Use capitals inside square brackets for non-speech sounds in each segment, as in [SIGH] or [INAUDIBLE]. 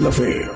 La Fe.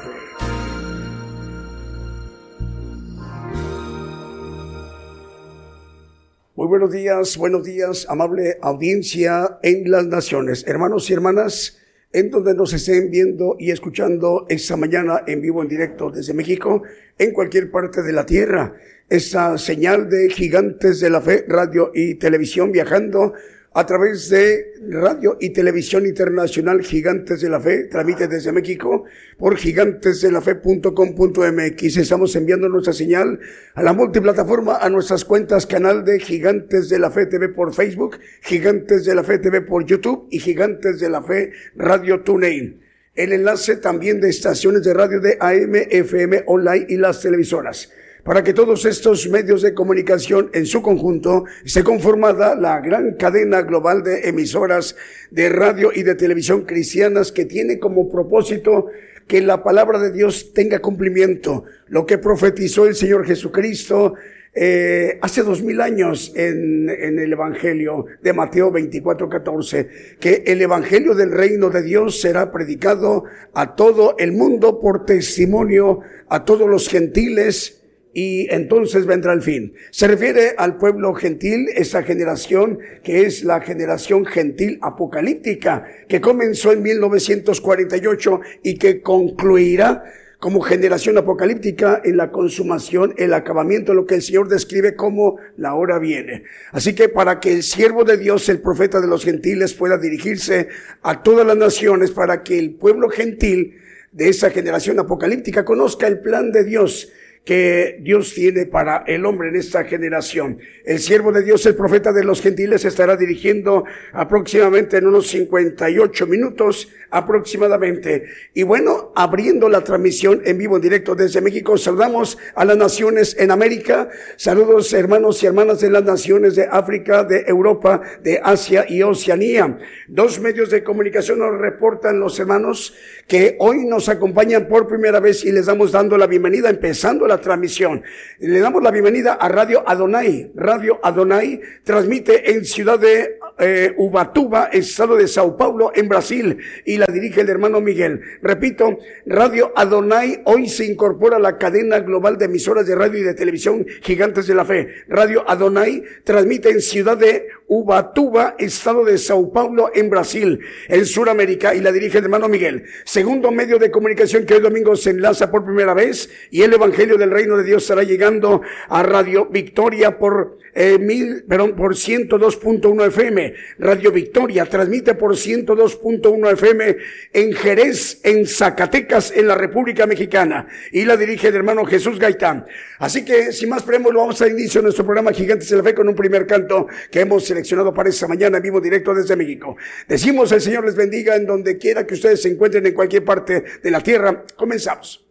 Muy buenos días, buenos días, amable audiencia en las naciones, hermanos y hermanas, en donde nos estén viendo y escuchando esta mañana en vivo, en directo desde México, en cualquier parte de la tierra. Esa señal de Gigantes de la Fe, radio y televisión viajando a través de Radio y Televisión Internacional Gigantes de la Fe, tramite desde México por gigantesdelafe.com.mx. Estamos enviando nuestra señal a la multiplataforma, a nuestras cuentas canal de Gigantes de la Fe TV por Facebook, Gigantes de la Fe TV por YouTube y Gigantes de la Fe Radio TuneIn. El enlace también de estaciones de radio de AM, FM, online y las televisoras para que todos estos medios de comunicación en su conjunto esté conformada la gran cadena global de emisoras de radio y de televisión cristianas que tiene como propósito que la palabra de Dios tenga cumplimiento, lo que profetizó el Señor Jesucristo eh, hace dos mil años en, en, el Evangelio de Mateo 24, 14, que el Evangelio del reino de Dios será predicado a todo el mundo por testimonio a todos los gentiles y entonces vendrá el fin. Se refiere al pueblo gentil, esa generación que es la generación gentil apocalíptica, que comenzó en 1948 y que concluirá como generación apocalíptica en la consumación, el acabamiento, lo que el Señor describe como la hora viene. Así que para que el siervo de Dios, el profeta de los gentiles, pueda dirigirse a todas las naciones, para que el pueblo gentil de esa generación apocalíptica conozca el plan de Dios, que Dios tiene para el hombre en esta generación. El siervo de Dios, el profeta de los gentiles, estará dirigiendo aproximadamente en unos 58 minutos aproximadamente. Y bueno, abriendo la transmisión en vivo, en directo desde México, saludamos a las naciones en América. Saludos hermanos y hermanas de las naciones de África, de Europa, de Asia y Oceanía. Dos medios de comunicación nos reportan los hermanos que hoy nos acompañan por primera vez y les damos dando la bienvenida, empezando transmisión. Le damos la bienvenida a Radio Adonai. Radio Adonai transmite en Ciudad de eh, Ubatuba, estado de Sao Paulo, en Brasil, y la dirige el hermano Miguel. Repito, Radio Adonai hoy se incorpora a la cadena global de emisoras de radio y de televisión Gigantes de la Fe. Radio Adonai transmite en Ciudad de Ubatuba, estado de Sao Paulo, en Brasil, en Sudamérica, y la dirige el hermano Miguel. Segundo medio de comunicación que hoy domingo se enlaza por primera vez, y el Evangelio del Reino de Dios estará llegando a Radio Victoria por eh, mil, perdón, por 102.1 FM. Radio Victoria transmite por 102.1 FM en Jerez, en Zacatecas, en la República Mexicana. Y la dirige el hermano Jesús Gaitán. Así que, sin más preámbulo, vamos a inicio nuestro programa Gigantes de la Fe con un primer canto que hemos seleccionado para esta mañana vivo directo desde México. Decimos el Señor les bendiga en donde quiera que ustedes se encuentren en cualquier parte de la tierra. Comenzamos.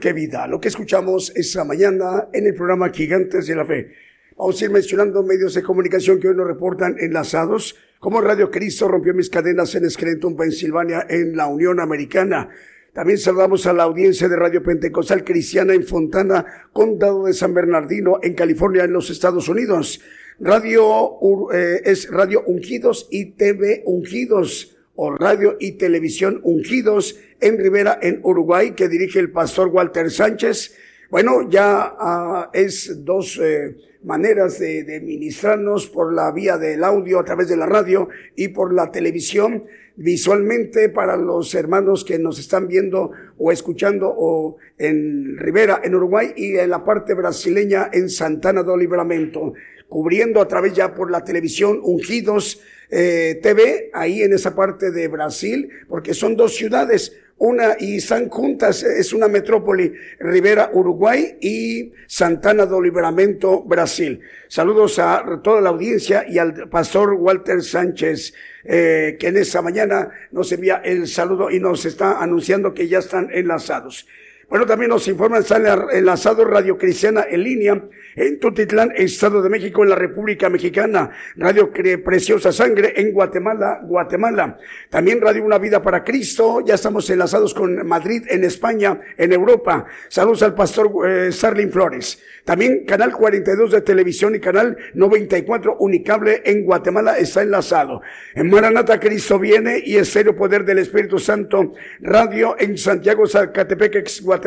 Qué vida. Lo que escuchamos esa mañana en el programa Gigantes de la Fe. Vamos a ir mencionando medios de comunicación que hoy nos reportan enlazados, como Radio Cristo rompió mis cadenas en Scranton, Pensilvania, en la Unión Americana. También saludamos a la audiencia de Radio Pentecostal Cristiana en Fontana, Condado de San Bernardino, en California, en los Estados Unidos. Radio eh, es Radio Ungidos y TV Ungidos o Radio y Televisión Ungidos en Rivera, en Uruguay, que dirige el pastor Walter Sánchez. Bueno, ya ah, es dos eh, maneras de, de, ministrarnos por la vía del audio a través de la radio y por la televisión visualmente para los hermanos que nos están viendo o escuchando o en Rivera, en Uruguay y en la parte brasileña en Santana do Libramento, cubriendo a través ya por la televisión ungidos eh, TV, ahí en esa parte de Brasil, porque son dos ciudades, una y están juntas, es una metrópoli, Rivera, Uruguay y Santana do Liberamento, Brasil. Saludos a toda la audiencia y al pastor Walter Sánchez, eh, que en esta mañana nos envía el saludo y nos está anunciando que ya están enlazados. Bueno, también nos informan, sale enlazado Radio Cristiana en línea en Tutitlán, Estado de México, en la República Mexicana. Radio Preciosa Sangre en Guatemala, Guatemala. También Radio Una Vida para Cristo. Ya estamos enlazados con Madrid, en España, en Europa. Saludos al pastor eh, Flores. También Canal 42 de Televisión y Canal 94 Unicable en Guatemala está enlazado. En Maranata Cristo viene y Estéreo Poder del Espíritu Santo Radio en Santiago, Zacatepec, Guatemala.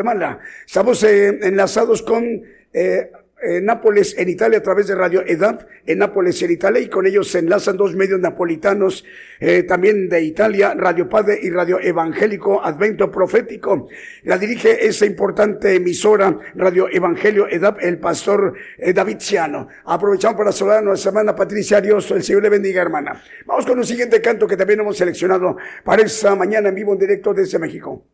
Estamos eh, enlazados con eh, Nápoles en Italia a través de Radio EDAP en Nápoles en Italia y con ellos se enlazan dos medios napolitanos eh, también de Italia, Radio Padre y Radio Evangélico Advento Profético. La dirige esa importante emisora Radio Evangelio EDAP el pastor eh, David Ciano. Aprovechamos para saludar a nuestra hermana Patricia Ariosto, el Señor le bendiga hermana. Vamos con un siguiente canto que también hemos seleccionado para esta mañana en vivo en directo desde México.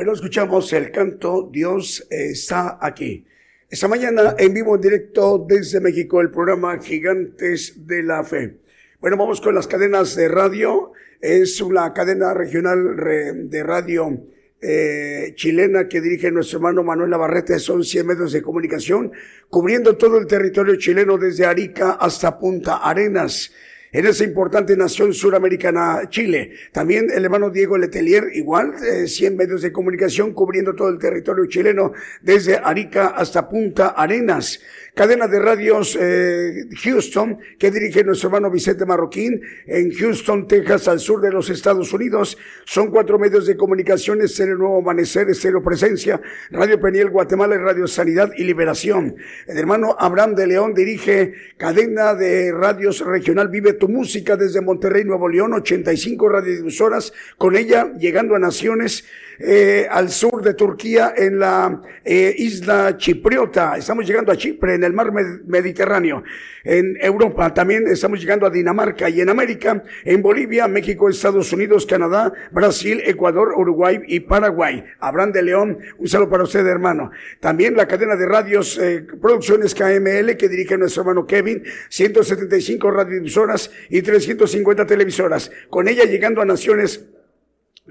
Bueno, escuchamos el canto Dios está aquí. Esta mañana en vivo en directo desde México el programa Gigantes de la Fe. Bueno, vamos con las cadenas de radio. Es una cadena regional de radio eh, chilena que dirige nuestro hermano Manuel Navarrete. Son 100 medios de comunicación cubriendo todo el territorio chileno desde Arica hasta Punta Arenas en esa importante nación suramericana, Chile. También el hermano Diego Letelier, igual, 100 medios de comunicación cubriendo todo el territorio chileno, desde Arica hasta Punta Arenas cadena de radios eh, Houston que dirige nuestro hermano Vicente Marroquín en Houston, Texas, al sur de los Estados Unidos. Son cuatro medios de comunicación, el Nuevo Amanecer, Estéreo Presencia, Radio Peniel Guatemala Radio Sanidad y Liberación. El hermano Abraham de León dirige cadena de radios regional Vive tu Música desde Monterrey, Nuevo León, 85 radiodifusoras, con ella llegando a naciones eh, al sur de Turquía en la eh, isla chipriota. Estamos llegando a Chipre en el mar Mediterráneo. En Europa también estamos llegando a Dinamarca y en América, en Bolivia, México, Estados Unidos, Canadá, Brasil, Ecuador, Uruguay y Paraguay. Abraham de León, un saludo para usted, hermano. También la cadena de radios, eh, Producciones KML que dirige nuestro hermano Kevin, 175 radiodifusoras y 350 televisoras. Con ella llegando a naciones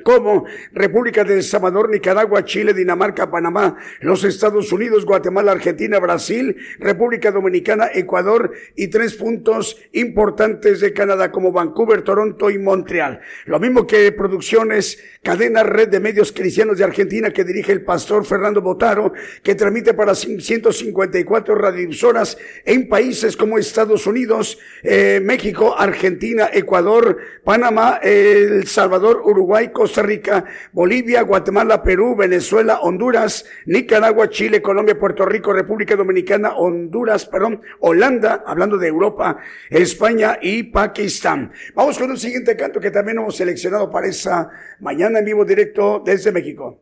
como República de El Salvador, Nicaragua, Chile, Dinamarca, Panamá, los Estados Unidos, Guatemala, Argentina, Brasil, República Dominicana, Ecuador y tres puntos importantes de Canadá como Vancouver, Toronto y Montreal. Lo mismo que producciones, cadena red de medios cristianos de Argentina que dirige el pastor Fernando Botaro, que transmite para 154 radiodifusoras en países como Estados Unidos, eh, México, Argentina, Ecuador, Panamá, El Salvador, Uruguay, Costa Rica, Bolivia, Guatemala, Perú, Venezuela, Honduras, Nicaragua, Chile, Colombia, Puerto Rico, República Dominicana, Honduras, perdón, Holanda, hablando de Europa, España y Pakistán. Vamos con un siguiente canto que también hemos seleccionado para esa mañana en vivo directo desde México.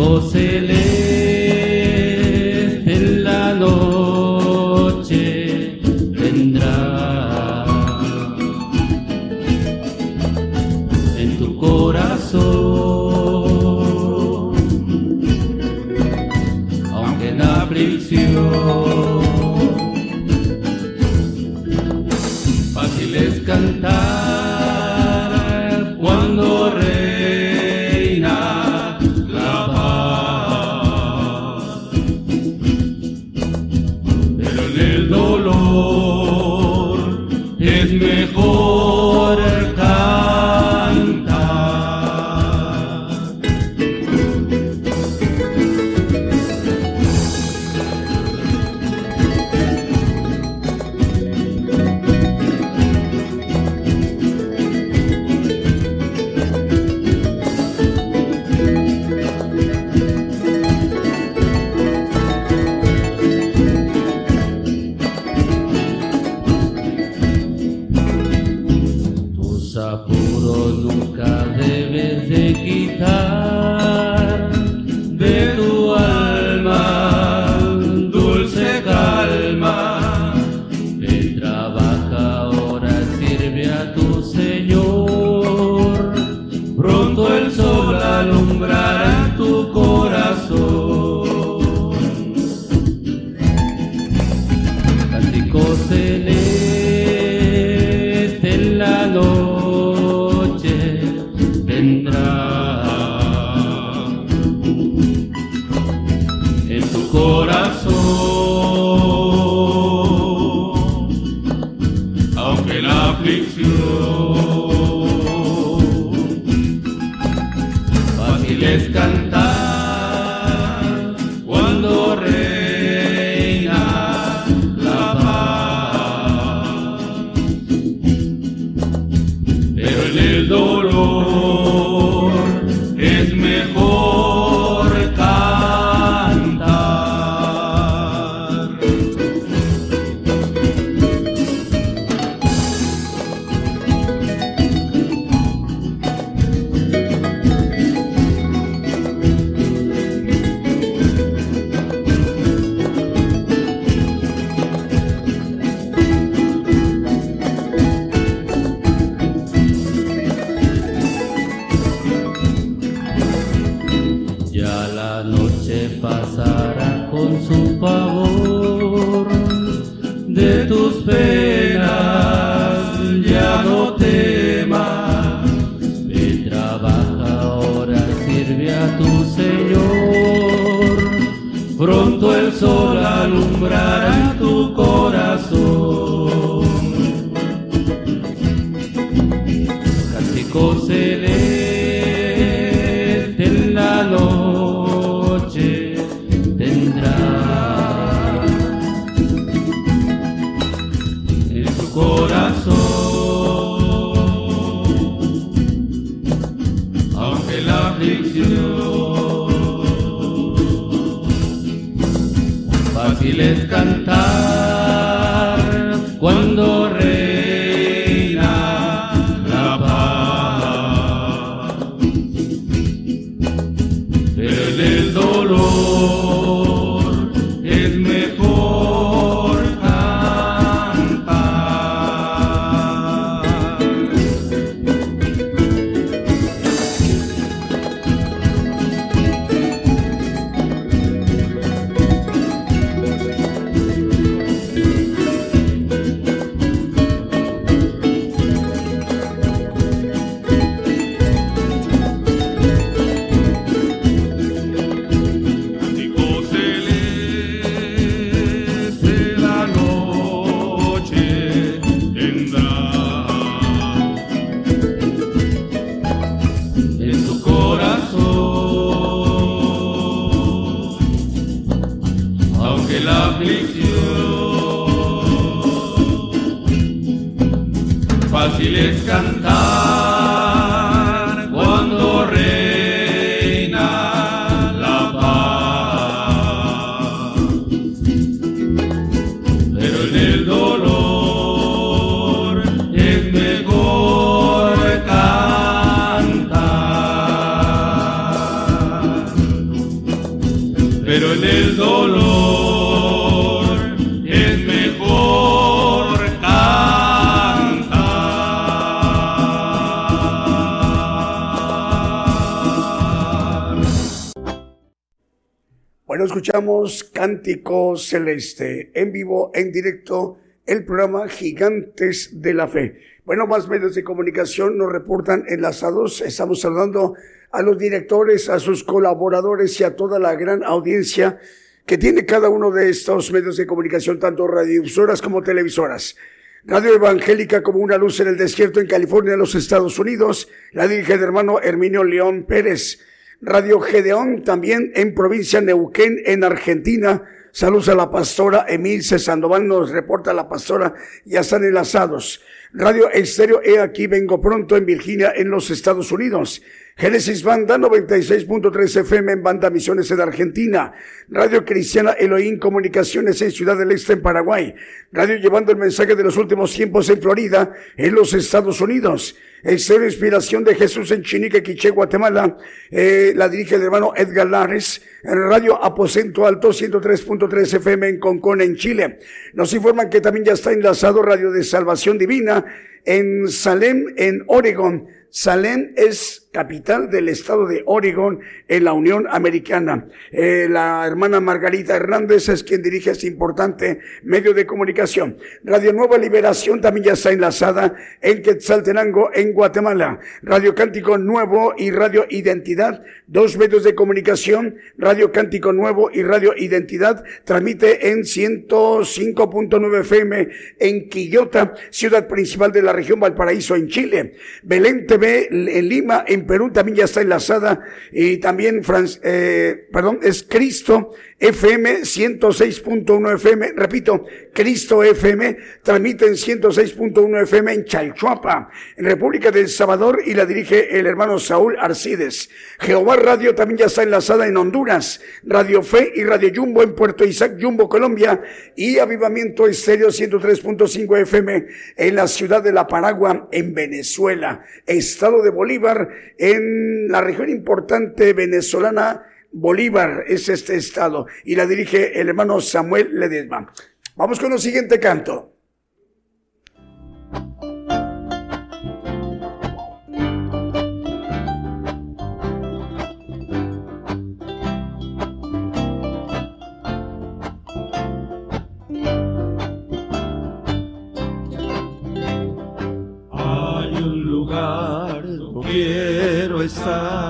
Cuando reina Cántico Celeste en vivo, en directo, el programa Gigantes de la Fe. Bueno, más medios de comunicación nos reportan enlazados. Estamos saludando a los directores, a sus colaboradores y a toda la gran audiencia que tiene cada uno de estos medios de comunicación, tanto radiodifusoras como televisoras. Radio Evangélica como una luz en el desierto en California, los Estados Unidos. La dirige el hermano Herminio León Pérez. Radio Gedeón, también en provincia Neuquén, en Argentina. Saludos a la pastora Emilce Sandoval, nos reporta la pastora, ya están enlazados. Radio Estéreo, he aquí, vengo pronto en Virginia, en los Estados Unidos. Génesis Banda 96.3 FM en Banda Misiones en Argentina. Radio Cristiana Elohim Comunicaciones en Ciudad del Este en Paraguay. Radio llevando el mensaje de los últimos tiempos en Florida, en los Estados Unidos. Estéreo Inspiración de Jesús en Chinique, Quiché, Guatemala. Eh, la dirige el hermano Edgar Lares. En Radio Aposento Alto 103.3 FM en Concón, en Chile. Nos informan que también ya está enlazado Radio de Salvación Divina en Salem, en Oregon. Salem es capital del estado de Oregon en la Unión Americana. Eh, la hermana Margarita Hernández es quien dirige este importante medio de comunicación. Radio Nueva Liberación también ya está enlazada en Quetzaltenango, en Guatemala. Radio Cántico Nuevo y Radio Identidad, dos medios de comunicación. Radio Cántico Nuevo y Radio Identidad transmite en 105.9 FM en Quillota, ciudad principal de la región Valparaíso en Chile. Belén en Lima, en Perú también ya está enlazada. Y también, eh, perdón, es Cristo FM 106.1 FM, repito, Cristo FM, transmite en 106.1 FM en Chalchuapa, en República del Salvador y la dirige el hermano Saúl Arcides. Jehová Radio también ya está enlazada en Honduras, Radio Fe y Radio Jumbo en Puerto Isaac, Jumbo, Colombia y Avivamiento Estéreo 103.5 FM en la ciudad de La Paragua, en Venezuela, estado de Bolívar, en la región importante venezolana Bolívar es este estado y la dirige el hermano Samuel Ledesma. Vamos con el siguiente canto. Hay un lugar, quiero estar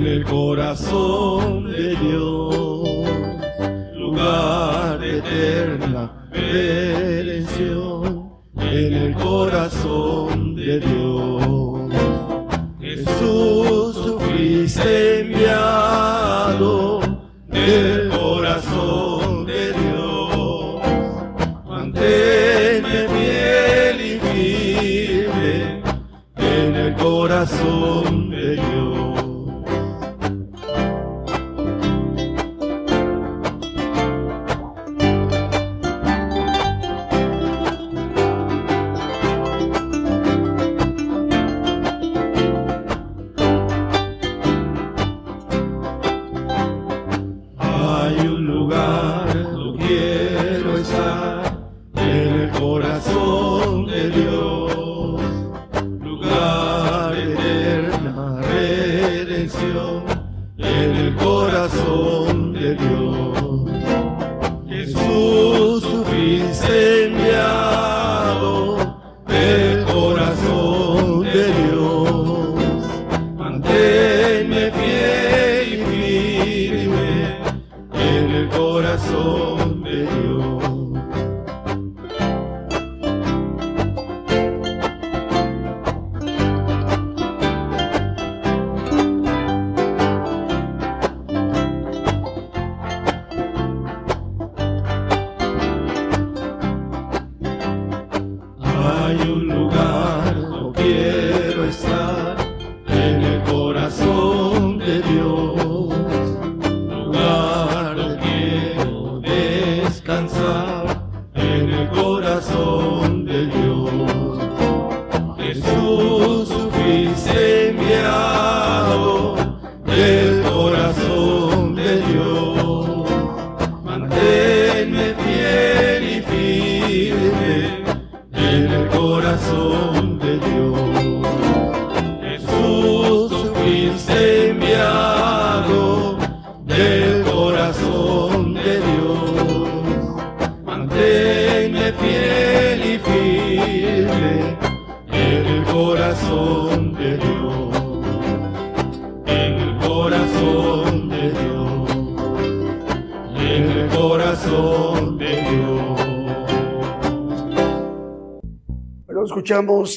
en el corazón de Dios, lugar de eterna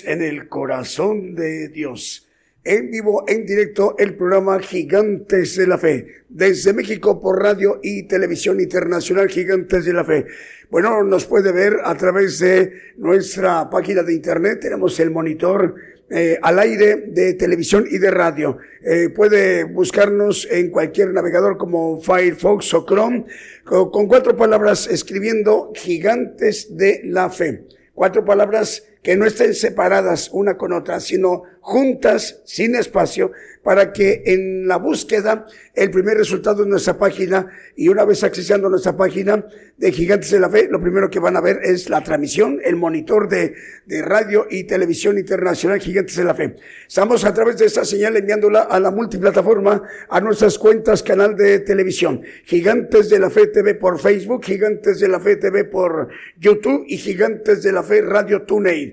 en el corazón de Dios. En vivo, en directo, el programa Gigantes de la Fe. Desde México por radio y televisión internacional Gigantes de la Fe. Bueno, nos puede ver a través de nuestra página de internet. Tenemos el monitor eh, al aire de televisión y de radio. Eh, puede buscarnos en cualquier navegador como Firefox o Chrome con cuatro palabras escribiendo Gigantes de la Fe. Cuatro palabras que no estén separadas una con otra, sino juntas, sin espacio, para que en la búsqueda el primer resultado de nuestra página y una vez accesando nuestra página de Gigantes de la Fe, lo primero que van a ver es la transmisión, el monitor de, de radio y televisión internacional Gigantes de la Fe. Estamos a través de esta señal enviándola a la multiplataforma, a nuestras cuentas, canal de televisión. Gigantes de la Fe TV por Facebook, Gigantes de la Fe TV por YouTube y Gigantes de la Fe Radio TuneIn.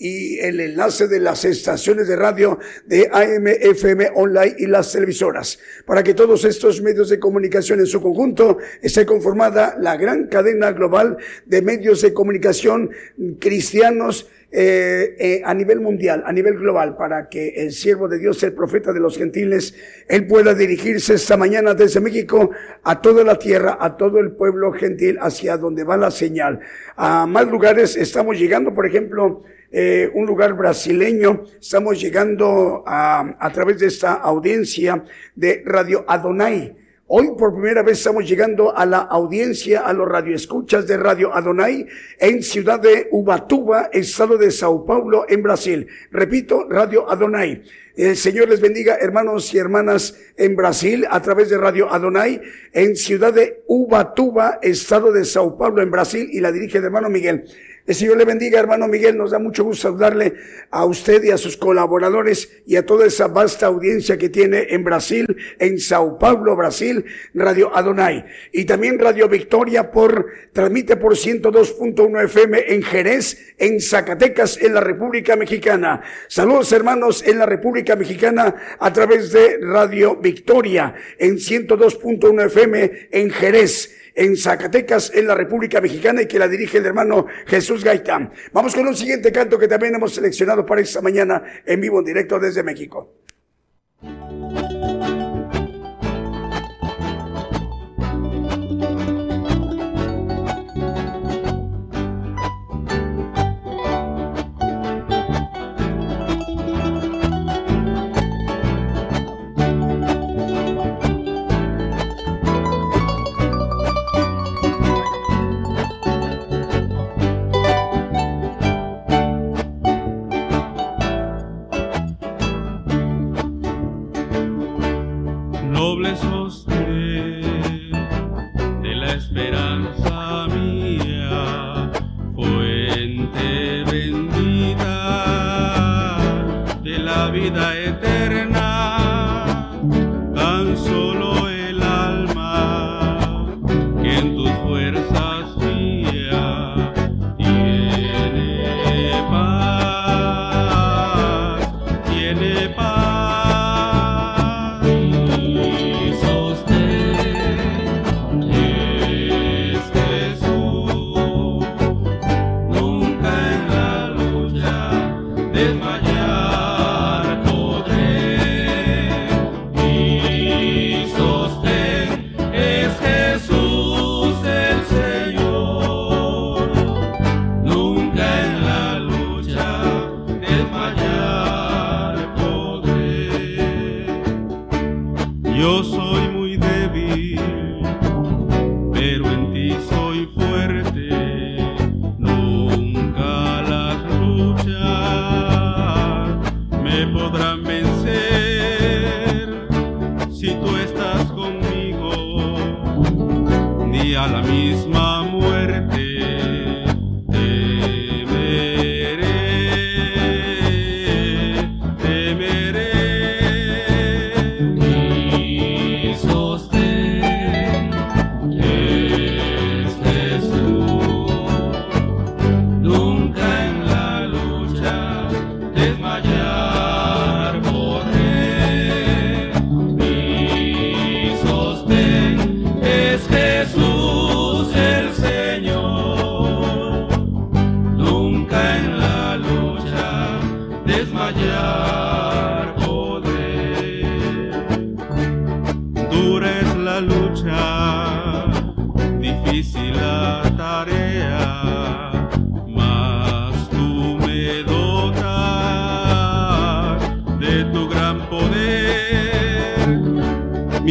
y el enlace de las estaciones de radio de AM, FM, online y las televisoras. Para que todos estos medios de comunicación en su conjunto esté conformada la gran cadena global de medios de comunicación cristianos eh, eh, a nivel mundial, a nivel global, para que el siervo de Dios, el profeta de los gentiles, él pueda dirigirse esta mañana desde México a toda la tierra, a todo el pueblo gentil, hacia donde va la señal. A más lugares estamos llegando, por ejemplo, eh, un lugar brasileño, estamos llegando a, través de esta audiencia de Radio Adonai. Hoy por primera vez estamos llegando a la audiencia, a los radioescuchas de Radio Adonai en ciudad de Ubatuba, estado de Sao Paulo, en Brasil. Repito, Radio Adonai. El Señor les bendiga, hermanos y hermanas en Brasil, a través de Radio Adonai, en ciudad de Ubatuba, estado de Sao Paulo, en Brasil, y la dirige el hermano Miguel. El Señor le bendiga, hermano Miguel. Nos da mucho gusto saludarle a usted y a sus colaboradores y a toda esa vasta audiencia que tiene en Brasil, en Sao Paulo, Brasil, Radio Adonai. Y también Radio Victoria por, transmite por 102.1 FM en Jerez, en Zacatecas, en la República Mexicana. Saludos, hermanos, en la República Mexicana a través de Radio Victoria en 102.1 FM en Jerez en Zacatecas, en la República Mexicana, y que la dirige el hermano Jesús Gaitán. Vamos con un siguiente canto que también hemos seleccionado para esta mañana en vivo, en directo desde México.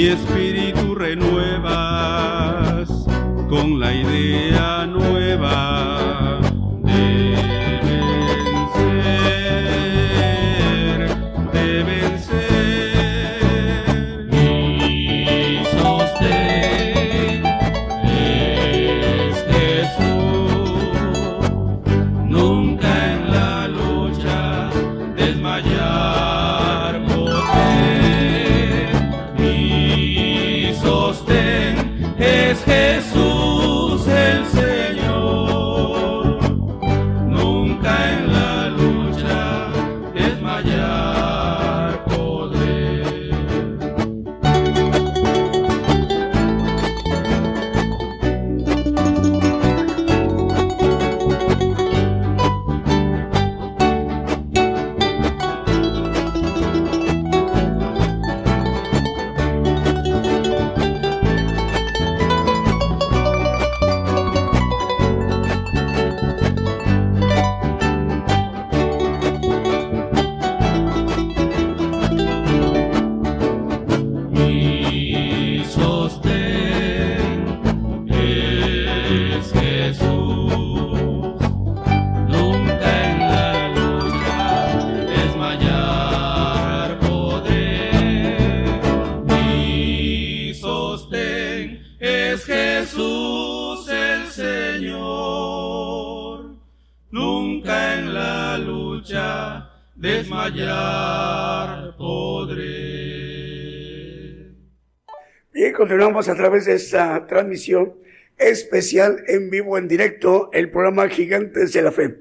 Jesús A través de esta transmisión especial en vivo, en directo, el programa Gigantes de la Fe.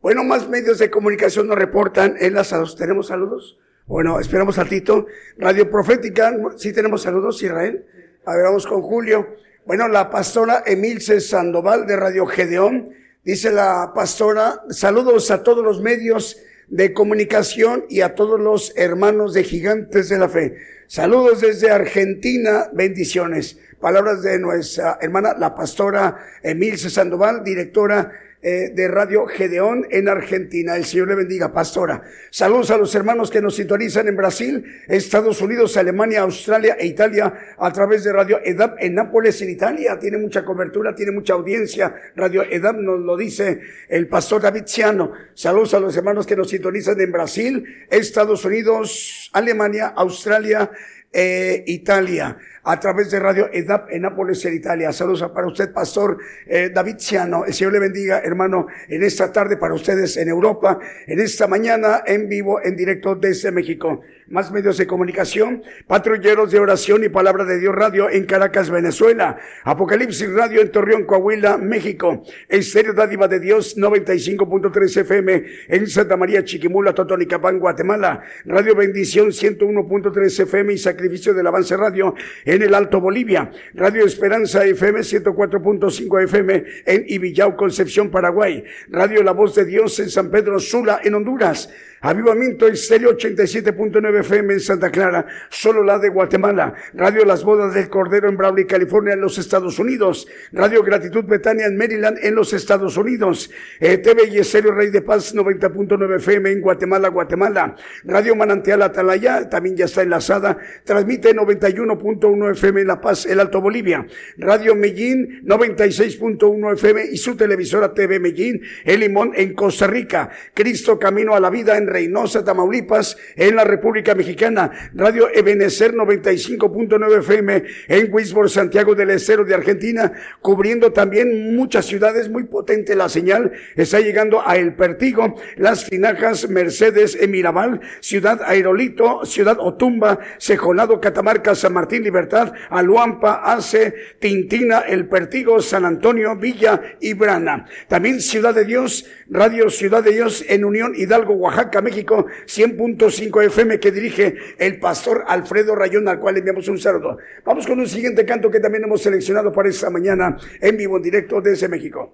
Bueno, más medios de comunicación nos reportan enlazados. ¿Tenemos saludos? Bueno, esperamos a Tito. Radio Profética, sí tenemos saludos, Israel. A ver, vamos con Julio. Bueno, la pastora Emilce Sandoval de Radio Gedeón. Dice la pastora, saludos a todos los medios de comunicación y a todos los hermanos de Gigantes de la Fe. Saludos desde Argentina, bendiciones. Palabras de nuestra hermana, la pastora Emilce Sandoval, directora eh, de Radio Gedeón en Argentina. El Señor le bendiga, pastora. Saludos a los hermanos que nos sintonizan en Brasil, Estados Unidos, Alemania, Australia e Italia a través de Radio EDAP en Nápoles, en Italia. Tiene mucha cobertura, tiene mucha audiencia. Radio EDAP nos lo dice el pastor David Ciano. Saludos a los hermanos que nos sintonizan en Brasil, Estados Unidos, Alemania, Australia, eh, Italia a través de Radio EDAP en Nápoles, en Italia. Saludos para usted, Pastor eh, David Ciano. El Señor le bendiga, hermano, en esta tarde para ustedes en Europa, en esta mañana en vivo, en directo desde México. Más medios de comunicación, patrulleros de oración y palabra de Dios Radio en Caracas, Venezuela. Apocalipsis Radio en Torreón, Coahuila, México. Estéreo Dádiva de Dios 95.3 FM en Santa María, Chiquimula, Totonicapán, Guatemala. Radio Bendición 101.3 FM y Sacrificio del Avance Radio el Alto Bolivia. Radio Esperanza FM 104.5 FM en Ibillau, Concepción, Paraguay. Radio La Voz de Dios en San Pedro Sula, en Honduras. Avivamiento Estéreo 87.9 FM en Santa Clara, solo la de Guatemala. Radio Las Bodas del Cordero en Brawley, California, en los Estados Unidos. Radio Gratitud Betania en Maryland, en los Estados Unidos. Eh, TV y Estéreo Rey de Paz 90.9 FM en Guatemala, Guatemala. Radio Manantial Atalaya, también ya está enlazada. Transmite 91.1 FM en La Paz, el Alto Bolivia. Radio Medellín 96.1 FM y su televisora TV Medellín, El Limón en Costa Rica. Cristo Camino a la Vida en Reynosa, Tamaulipas, en la República Mexicana. Radio Ebenecer 95.9 FM en Wisborne, Santiago del Estero de Argentina, cubriendo también muchas ciudades, muy potente la señal. Está llegando a El Pertigo, Las Finajas, Mercedes, Mirabal, Ciudad Aerolito, Ciudad Otumba, Cejonado, Catamarca, San Martín, Libertad, Aluampa, Ace, Tintina, El Pertigo, San Antonio, Villa y Brana. También Ciudad de Dios, Radio Ciudad de Dios en Unión Hidalgo, Oaxaca, México, 100.5 FM que dirige el pastor Alfredo Rayón, al cual enviamos un saludo. Vamos con un siguiente canto que también hemos seleccionado para esta mañana en vivo, en directo desde México.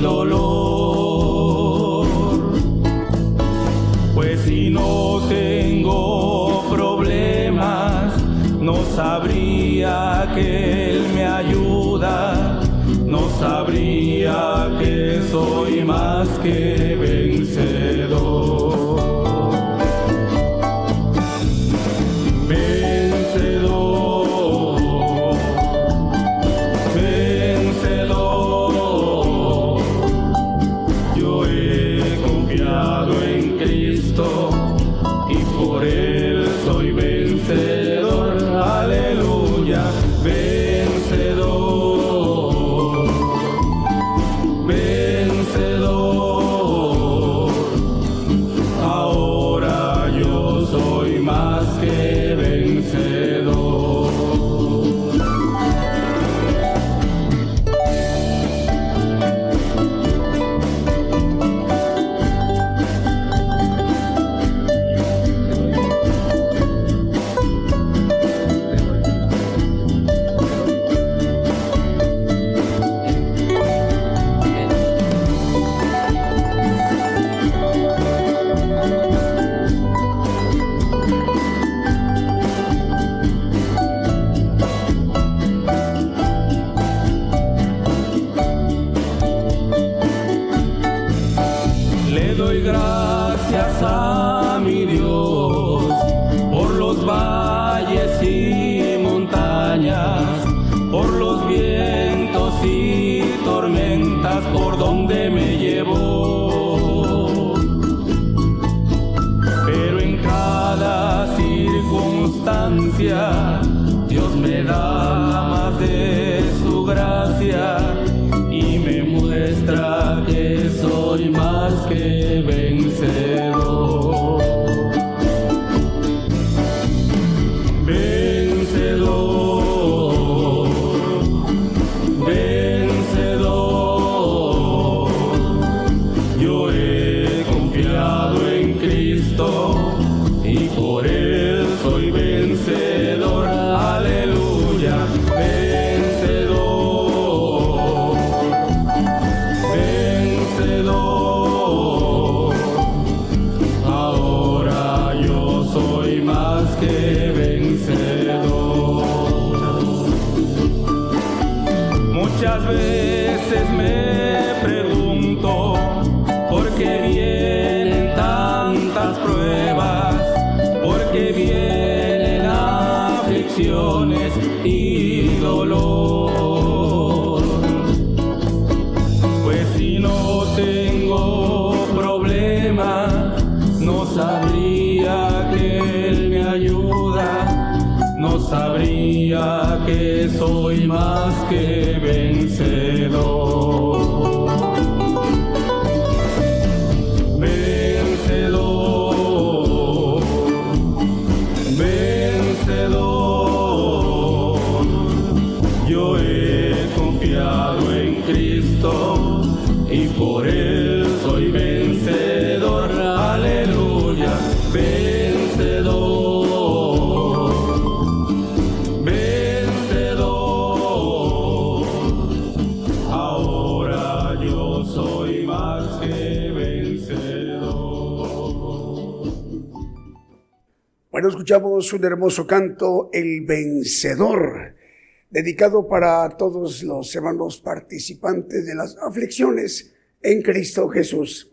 Dolor. Pues si no tengo problemas, no sabría que Él me ayuda, no sabría que soy más que Escuchamos un hermoso canto, El Vencedor, dedicado para todos los hermanos participantes de las aflicciones en Cristo Jesús,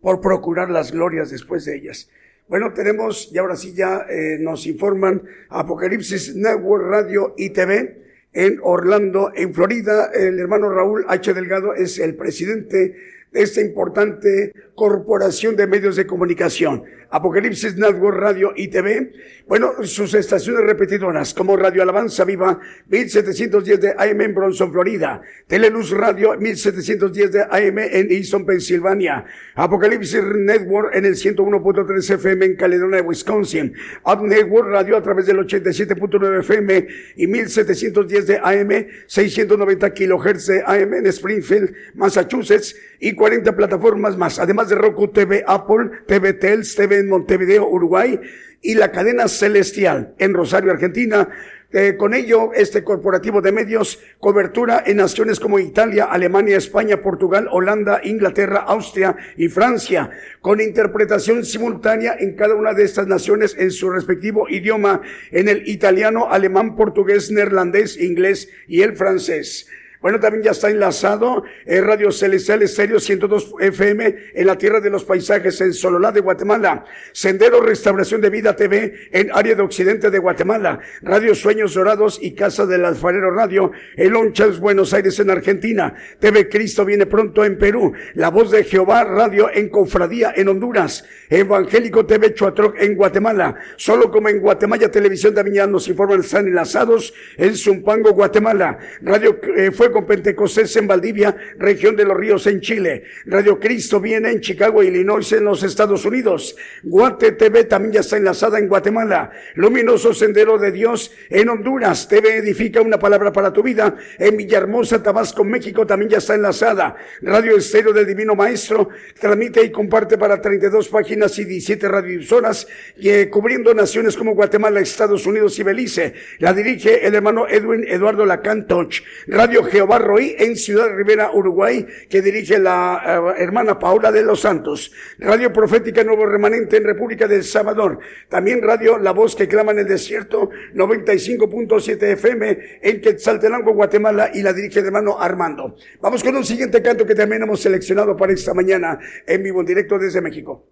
por procurar las glorias después de ellas. Bueno, tenemos, y ahora sí ya eh, nos informan Apocalipsis Network Radio y TV en Orlando, en Florida. El hermano Raúl H. Delgado es el presidente de esta importante corporación de medios de comunicación. Apocalipsis Network Radio y TV. Bueno, sus estaciones repetidoras como Radio Alabanza Viva 1710 de AM en Bronson, Florida. Teleluz Radio 1710 de AM en Easton, Pensilvania. Apocalipsis Network en el 101.3 FM en Caledonia, Wisconsin. Up Network Radio a través del 87.9 FM y 1710 de AM, 690 kHz de AM en Springfield, Massachusetts y 40 plataformas más, además de Roku TV, Apple, TV Tels, TV en Montevideo, Uruguay y la cadena Celestial en Rosario, Argentina. Eh, con ello, este corporativo de medios, cobertura en naciones como Italia, Alemania, España, Portugal, Holanda, Inglaterra, Austria y Francia, con interpretación simultánea en cada una de estas naciones en su respectivo idioma, en el italiano, alemán, portugués, neerlandés, inglés y el francés. Bueno, también ya está enlazado en Radio Celestial Estéreo 102 FM en la Tierra de los Paisajes en Sololá de Guatemala. Sendero Restauración de Vida TV en área de Occidente de Guatemala. Radio Sueños Dorados y Casa del Alfarero Radio en Lonchas, Buenos Aires en Argentina. TV Cristo viene pronto en Perú. La Voz de Jehová Radio en Confradía en Honduras. Evangélico TV Chuatroc en Guatemala. Solo como en Guatemala Televisión de Aviñán nos informan están enlazados en Zumpango, Guatemala. Radio eh, Fuego con Pentecostés en Valdivia, región de los ríos en Chile. Radio Cristo viene en Chicago, Illinois, en los Estados Unidos. Guate TV también ya está enlazada en Guatemala. Luminoso Sendero de Dios en Honduras. TV Edifica una palabra para tu vida. En Villahermosa, Tabasco, México también ya está enlazada. Radio Estéreo del Divino Maestro transmite y comparte para 32 páginas y 17 radiosoras eh, cubriendo naciones como Guatemala, Estados Unidos y Belice. La dirige el hermano Edwin Eduardo Lacantoch. Radio Geo Barroí en Ciudad Rivera, Uruguay, que dirige la eh, hermana Paula de los Santos. Radio Profética Nuevo Remanente en República del Salvador. También Radio La Voz que clama en el desierto, 95.7 FM en Quetzaltenango, Guatemala, y la dirige el hermano Armando. Vamos con un siguiente canto que también hemos seleccionado para esta mañana en vivo, en directo desde México.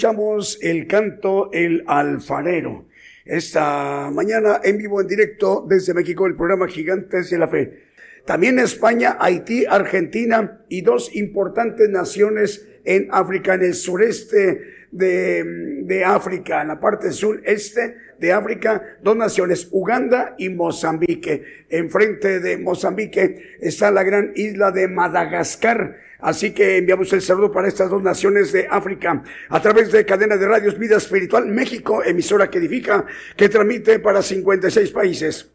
Escuchamos el canto El Alfarero. Esta mañana en vivo, en directo desde México, el programa Gigantes de la Fe. También España, Haití, Argentina y dos importantes naciones en África, en el sureste de, de África, en la parte sureste de África, dos naciones, Uganda y Mozambique. Enfrente de Mozambique está la gran isla de Madagascar. Así que enviamos el saludo para estas dos naciones de África a través de cadena de radios Vida Espiritual México, emisora que edifica, que transmite para 56 países.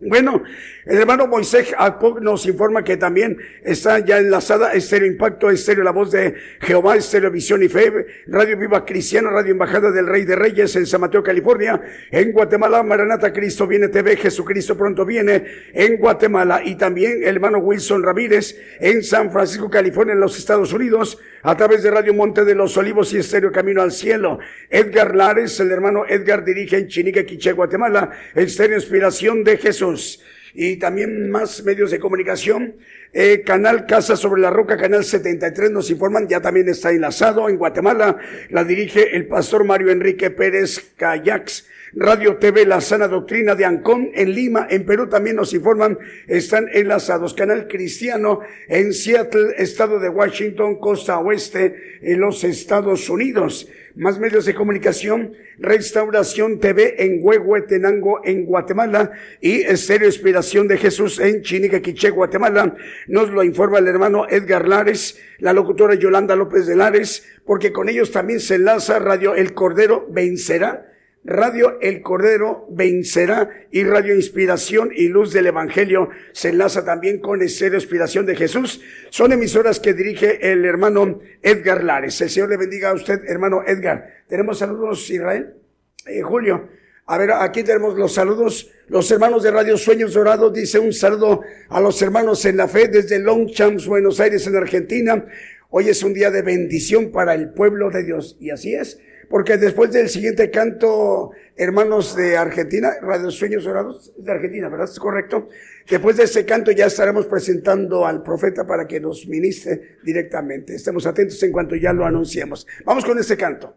Bueno, el hermano Moisés Acoc nos informa que también está ya enlazada Estéreo Impacto, Estéreo La Voz de Jehová, Estéreo Visión y Fe, Radio Viva Cristiana, Radio Embajada del Rey de Reyes en San Mateo, California, en Guatemala, Maranata Cristo viene TV, Jesucristo pronto viene en Guatemala y también el hermano Wilson Ramírez en San Francisco, California, en los Estados Unidos, a través de Radio Monte de los Olivos y Estéreo Camino al Cielo. Edgar Lares, el hermano Edgar dirige en Chinique, Quiche, Guatemala, Estéreo Inspiración de Jesús y también más medios de comunicación. Eh, canal Casa sobre la Roca, Canal 73, nos informan, ya también está enlazado en Guatemala. La dirige el pastor Mario Enrique Pérez Cayax. Radio TV La Sana Doctrina de Ancón en Lima, en Perú también nos informan, están enlazados. Canal Cristiano en Seattle, estado de Washington, costa oeste, en los Estados Unidos más medios de comunicación, Restauración TV en Huehuetenango, en Guatemala, y Estéreo Inspiración de Jesús en Chinicaquiche, Guatemala. Nos lo informa el hermano Edgar Lares, la locutora Yolanda López de Lares, porque con ellos también se enlaza Radio El Cordero Vencerá, Radio El Cordero vencerá y Radio Inspiración y Luz del Evangelio se enlaza también con Estéreo Inspiración de Jesús. Son emisoras que dirige el hermano Edgar Lares. El Señor le bendiga a usted, hermano Edgar. Tenemos saludos, Israel. Eh, Julio. A ver, aquí tenemos los saludos. Los hermanos de Radio Sueños Dorados dice un saludo a los hermanos en la fe desde Longchamps, Buenos Aires, en Argentina. Hoy es un día de bendición para el pueblo de Dios. Y así es porque después del siguiente canto, hermanos de Argentina, Radio Sueños Dorados, de Argentina, ¿verdad? ¿Es correcto? Después de ese canto ya estaremos presentando al profeta para que nos ministre directamente. Estemos atentos en cuanto ya lo anunciemos. Vamos con este canto.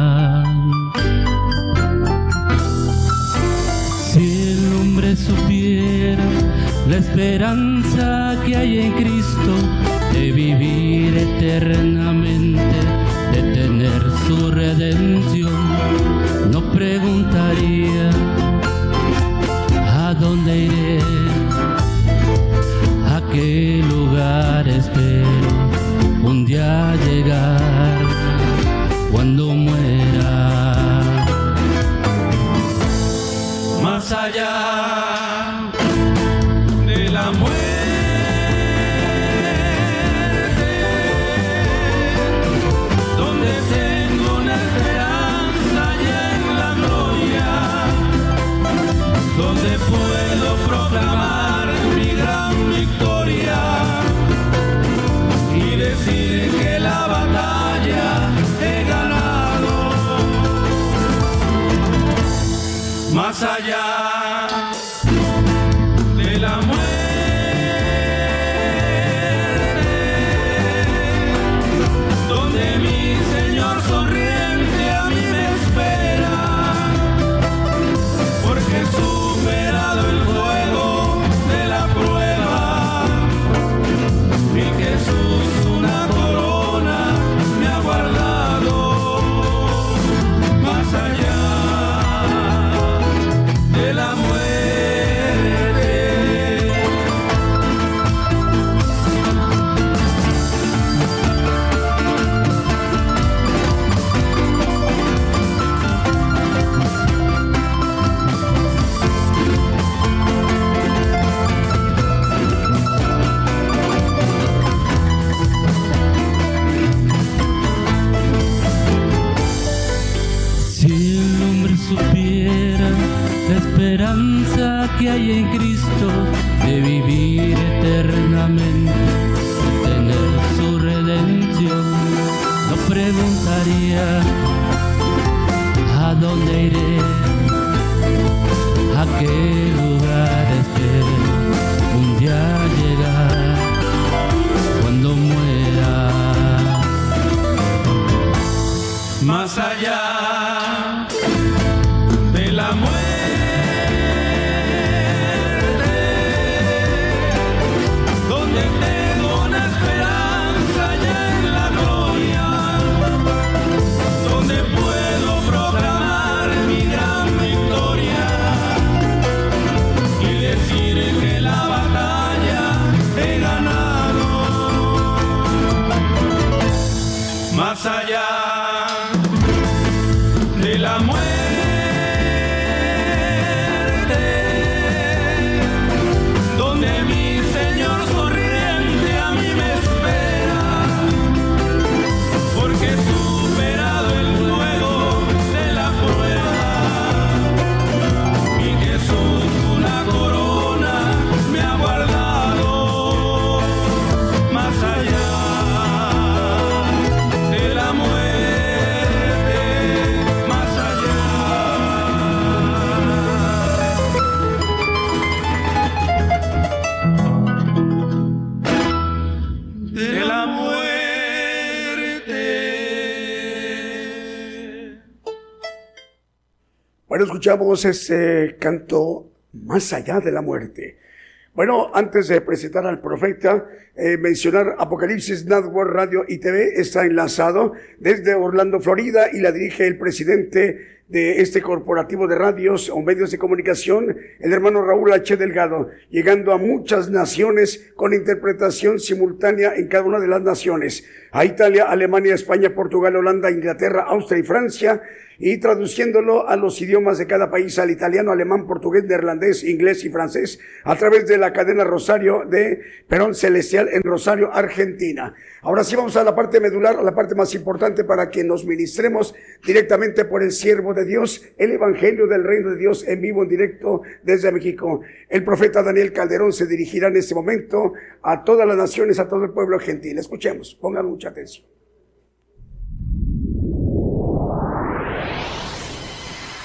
La esperanza que hay en Cristo de vivir eternamente, de tener su redención. No preguntaría a dónde iré, a qué lugar espero un día llegar cuando muera. Más allá escuchamos ese canto más allá de la muerte. Bueno, antes de presentar al profeta, eh, mencionar Apocalipsis Network Radio y TV está enlazado desde Orlando, Florida, y la dirige el presidente de este corporativo de radios o medios de comunicación, el hermano Raúl H. Delgado, llegando a muchas naciones con interpretación simultánea en cada una de las naciones, a Italia, Alemania, España, Portugal, Holanda, Inglaterra, Austria y Francia, y traduciéndolo a los idiomas de cada país, al italiano, alemán, portugués, neerlandés, inglés y francés, a través de la cadena Rosario de Perón Celestial en Rosario, Argentina. Ahora sí vamos a la parte medular, a la parte más importante para que nos ministremos directamente por el siervo de Dios, el Evangelio del Reino de Dios en vivo, en directo desde México. El profeta Daniel Calderón se dirigirá en este momento a todas las naciones, a todo el pueblo gentil. Escuchemos, pongan mucha atención.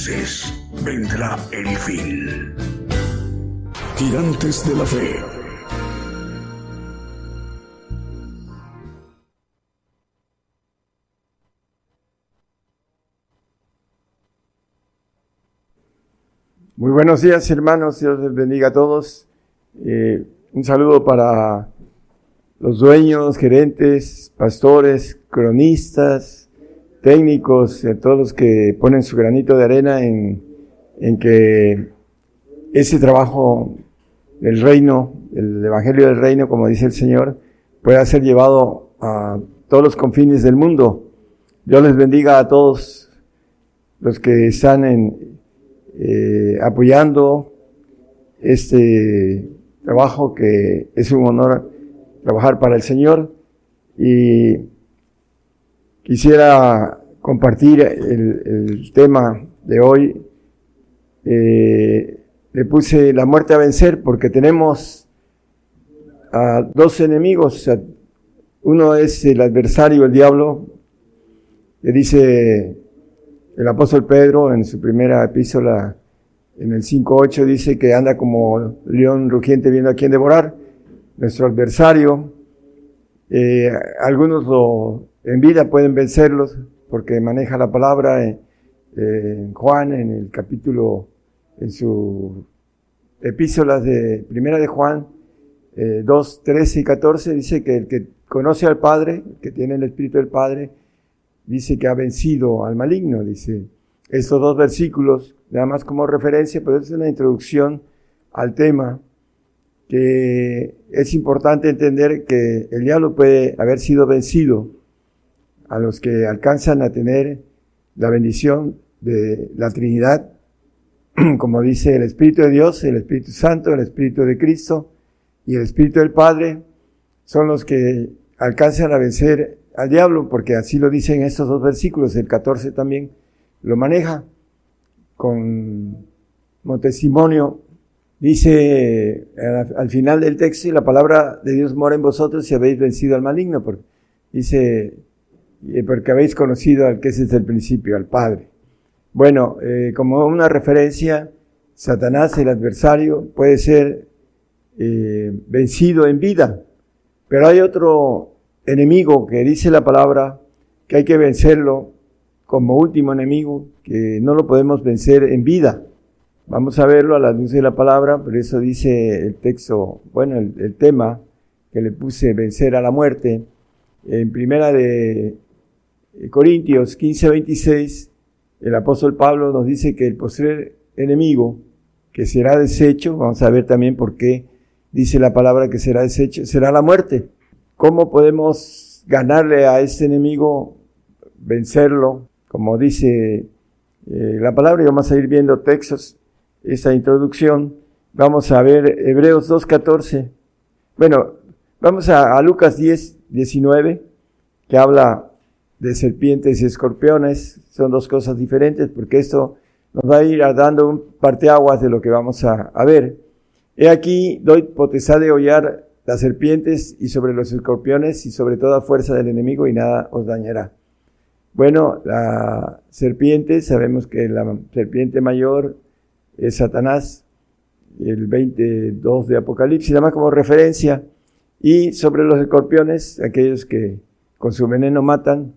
entonces vendrá el fin. Gigantes de la fe. Muy buenos días, hermanos. Dios les bendiga a todos. Eh, un saludo para los dueños, gerentes, pastores, cronistas, técnicos, a todos los que ponen su granito de arena en, en que ese trabajo del reino, el evangelio del reino, como dice el Señor, pueda ser llevado a todos los confines del mundo. Dios les bendiga a todos los que están en, eh, apoyando este trabajo que es un honor trabajar para el Señor y quisiera compartir el, tema de hoy. Eh, le puse la muerte a vencer porque tenemos a dos enemigos. Uno es el adversario, el diablo, que dice el apóstol Pedro en su primera epístola En el 5.8 dice que anda como león rugiente viendo a quién devorar. Nuestro adversario, eh, algunos lo, en vida pueden vencerlos porque maneja la palabra en, en Juan, en el capítulo, en su epístolas de Primera de Juan, eh, 2, 13 y 14, dice que el que conoce al Padre, que tiene el Espíritu del Padre, dice que ha vencido al maligno, dice. Estos dos versículos, nada más como referencia, pero es una introducción al tema que es importante entender que el diablo puede haber sido vencido a los que alcanzan a tener la bendición de la Trinidad, [CLEARS THROAT] como dice el Espíritu de Dios, el Espíritu Santo, el Espíritu de Cristo y el Espíritu del Padre, son los que alcanzan a vencer al diablo, porque así lo dicen estos dos versículos, el 14 también lo maneja con testimonio. Dice al, final del texto, y la palabra de Dios mora en vosotros si habéis vencido al maligno, porque dice, porque habéis conocido al que es desde el principio, al Padre. Bueno, eh, como una referencia, Satanás, el adversario, puede ser eh, vencido en vida, pero hay otro enemigo que dice la palabra que hay que vencerlo como último enemigo, que no lo podemos vencer en vida. Vamos a verlo a la luz de la palabra, pero eso dice el texto, bueno, el tema que le puse, vencer a la muerte, en primera de Corintios 15, 26, el apóstol Pablo nos dice que el postrer enemigo que será deshecho, vamos a ver también por qué dice la palabra que será deshecho, será la muerte. ¿Cómo podemos ganarle a este enemigo, vencerlo? Como dice eh, la palabra, y vamos a ir viendo textos, esta introducción. Vamos a ver Hebreos 2.14. Bueno, vamos a, a Lucas 10, 19, que habla de serpientes y escorpiones. Son dos cosas diferentes porque esto nos va a ir dando un parteaguas de lo que vamos a, ver. He aquí, doy potestad de hollar las serpientes y sobre los escorpiones y sobre toda fuerza del enemigo y nada os dañará. Bueno, la serpiente, sabemos que la serpiente mayor es Satanás, el 22 de Apocalipsis, nada más como referencia. Y sobre los escorpiones, aquellos que con su veneno matan,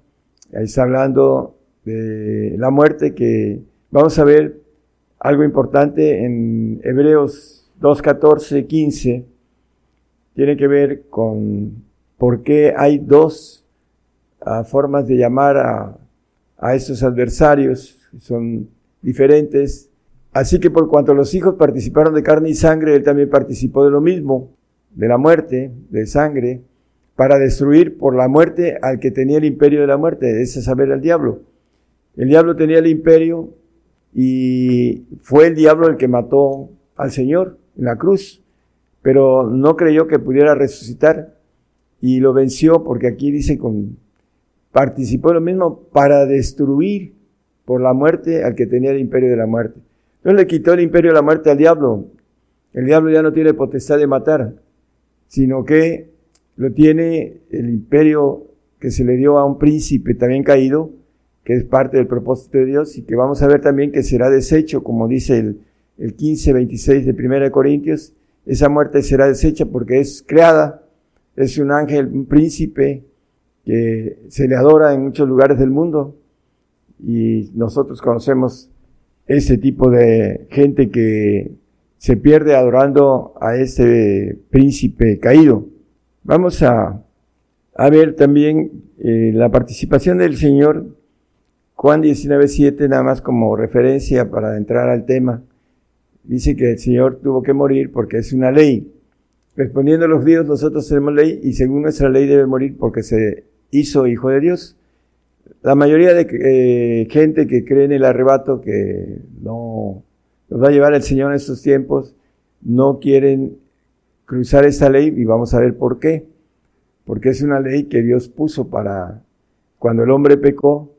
Ahí está hablando de la muerte que vamos a ver algo importante en Hebreos 2, 14, 15. Tiene que ver con por qué hay dos uh, formas de llamar a, a estos adversarios. Son diferentes. Así que por cuanto los hijos participaron de carne y sangre, él también participó de lo mismo, de la muerte, de sangre, para destruir por la muerte al que tenía el imperio de la muerte, ese saber el diablo. El diablo tenía el imperio y fue el diablo el que mató al Señor en la cruz, pero no creyó que pudiera resucitar y lo venció porque aquí dice con participó lo mismo para destruir por la muerte al que tenía el imperio de la muerte. No le quitó el imperio de la muerte al diablo. El diablo ya no tiene potestad de matar, sino que lo tiene el imperio que se le dio a un príncipe también caído, que es parte del propósito de Dios y que vamos a ver también que será deshecho, como dice el, el 15, 26 de 1 Corintios, esa muerte será deshecha porque es creada, es un ángel, un príncipe que se le adora en muchos lugares del mundo y nosotros conocemos ese tipo de gente que se pierde adorando a ese príncipe caído. Vamos a, ver también eh, la participación del Señor, Juan 19.7, nada más como referencia para entrar al tema. Dice que el Señor tuvo que morir porque es una ley. Respondiendo a los judíos, nosotros tenemos ley y según nuestra ley debe morir porque se hizo hijo de Dios. La mayoría de eh, gente que cree en el arrebato, que no nos va a llevar el Señor en estos tiempos, no quieren cruzar esta ley y vamos a ver por qué. Porque es una ley que Dios puso para cuando el hombre pecó,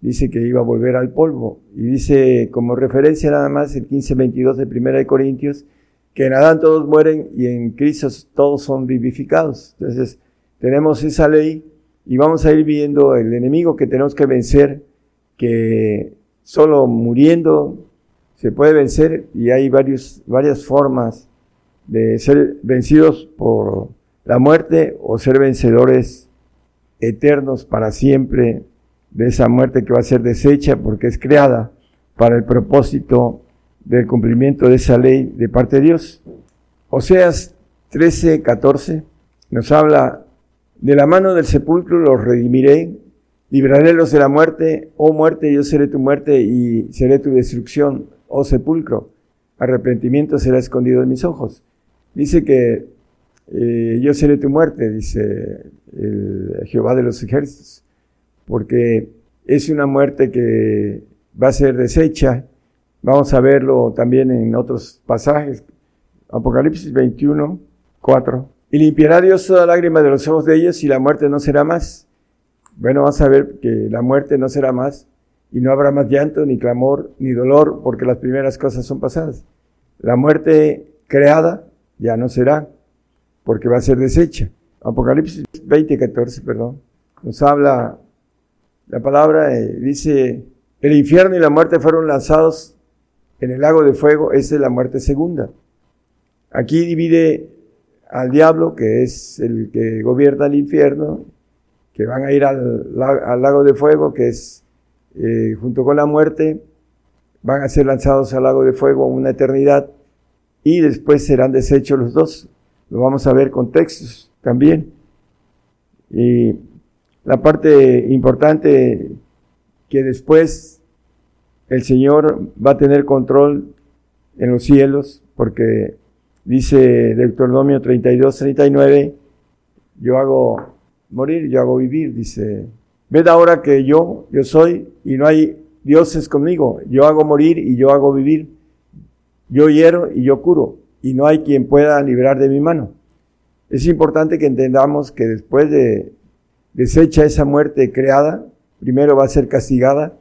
dice que iba a volver al polvo. Y dice como referencia nada más el 15:22 de Primera de Corintios, que en Adán todos mueren y en Cristo todos son vivificados. Entonces, tenemos esa ley y vamos a ir viendo el enemigo que tenemos que vencer, que solo muriendo se puede vencer y hay varios, varias formas de ser vencidos por la muerte o ser vencedores eternos para siempre de esa muerte que va a ser deshecha porque es creada para el propósito del cumplimiento de esa ley de parte de Dios. Oseas 13, 14 nos habla de la mano del sepulcro los redimiré, libraré los de la muerte, oh muerte, yo seré tu muerte y seré tu destrucción, oh sepulcro, arrepentimiento será escondido de mis ojos. Dice que eh, yo seré tu muerte, dice el Jehová de los ejércitos, porque es una muerte que va a ser deshecha. Vamos a verlo también en otros pasajes. Apocalipsis 21, 4. Y limpiará Dios toda lágrima de los ojos de ellos y la muerte no será más. Bueno, vamos a ver que la muerte no será más y no habrá más llanto, ni clamor, ni dolor, porque las primeras cosas son pasadas. La muerte creada ya no será, porque va a ser deshecha. Apocalipsis 20, 14, perdón, nos habla, la palabra eh, dice, el infierno y la muerte fueron lanzados en el lago de fuego, esa es la muerte segunda. Aquí divide al diablo, que es el que gobierna el infierno, que van a ir al, lago de fuego, que es eh, junto con la muerte, van a ser lanzados al lago de fuego una eternidad y después serán deshechos los dos. Lo vamos a ver con textos también. Y la parte importante que después el Señor va a tener control en los cielos, porque dice Deuteronomio 32, 39, yo hago morir, yo hago vivir, dice, ved ahora que yo, yo soy y no hay dioses conmigo, yo hago morir y yo hago vivir, yo hiero y yo curo, y no hay quien pueda librar de mi mano. Es importante que entendamos que después de deshecha esa muerte creada, primero va a ser castigada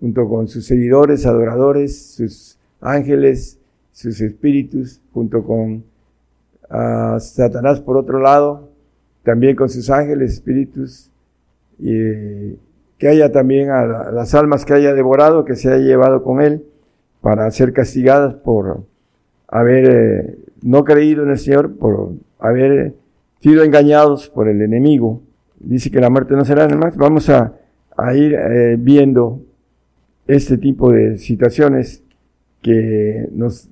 junto con sus seguidores, adoradores, sus ángeles, sus espíritus, junto con Satanás por otro lado, también con sus ángeles, espíritus, y que haya también a las almas que haya devorado, que se haya llevado con él, para ser castigadas por haber eh, no creído en el Señor, por haber sido engañados por el enemigo. Dice que la muerte no será nada más. Vamos a, ir eh, viendo este tipo de situaciones que nos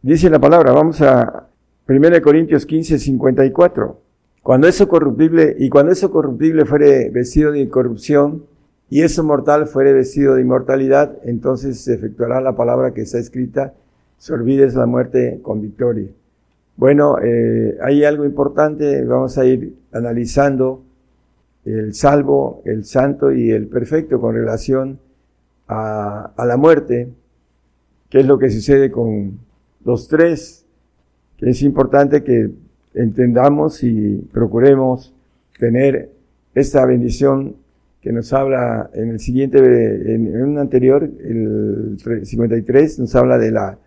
dice la palabra. Vamos a 1 Corintios 15, 54. Cuando eso corruptible, y cuando eso corruptible fuere vestido de incorrupción, y eso mortal fuere vestido de inmortalidad, entonces se efectuará la palabra que está escrita, se olvides la muerte con victoria. Bueno, eh, hay algo importante, vamos a ir analizando el salvo, el santo y el perfecto con relación a, a la muerte, qué es lo que sucede con los tres, que es importante que entendamos y procuremos tener esta bendición que nos habla en el siguiente, en, un anterior, el 53, nos habla de la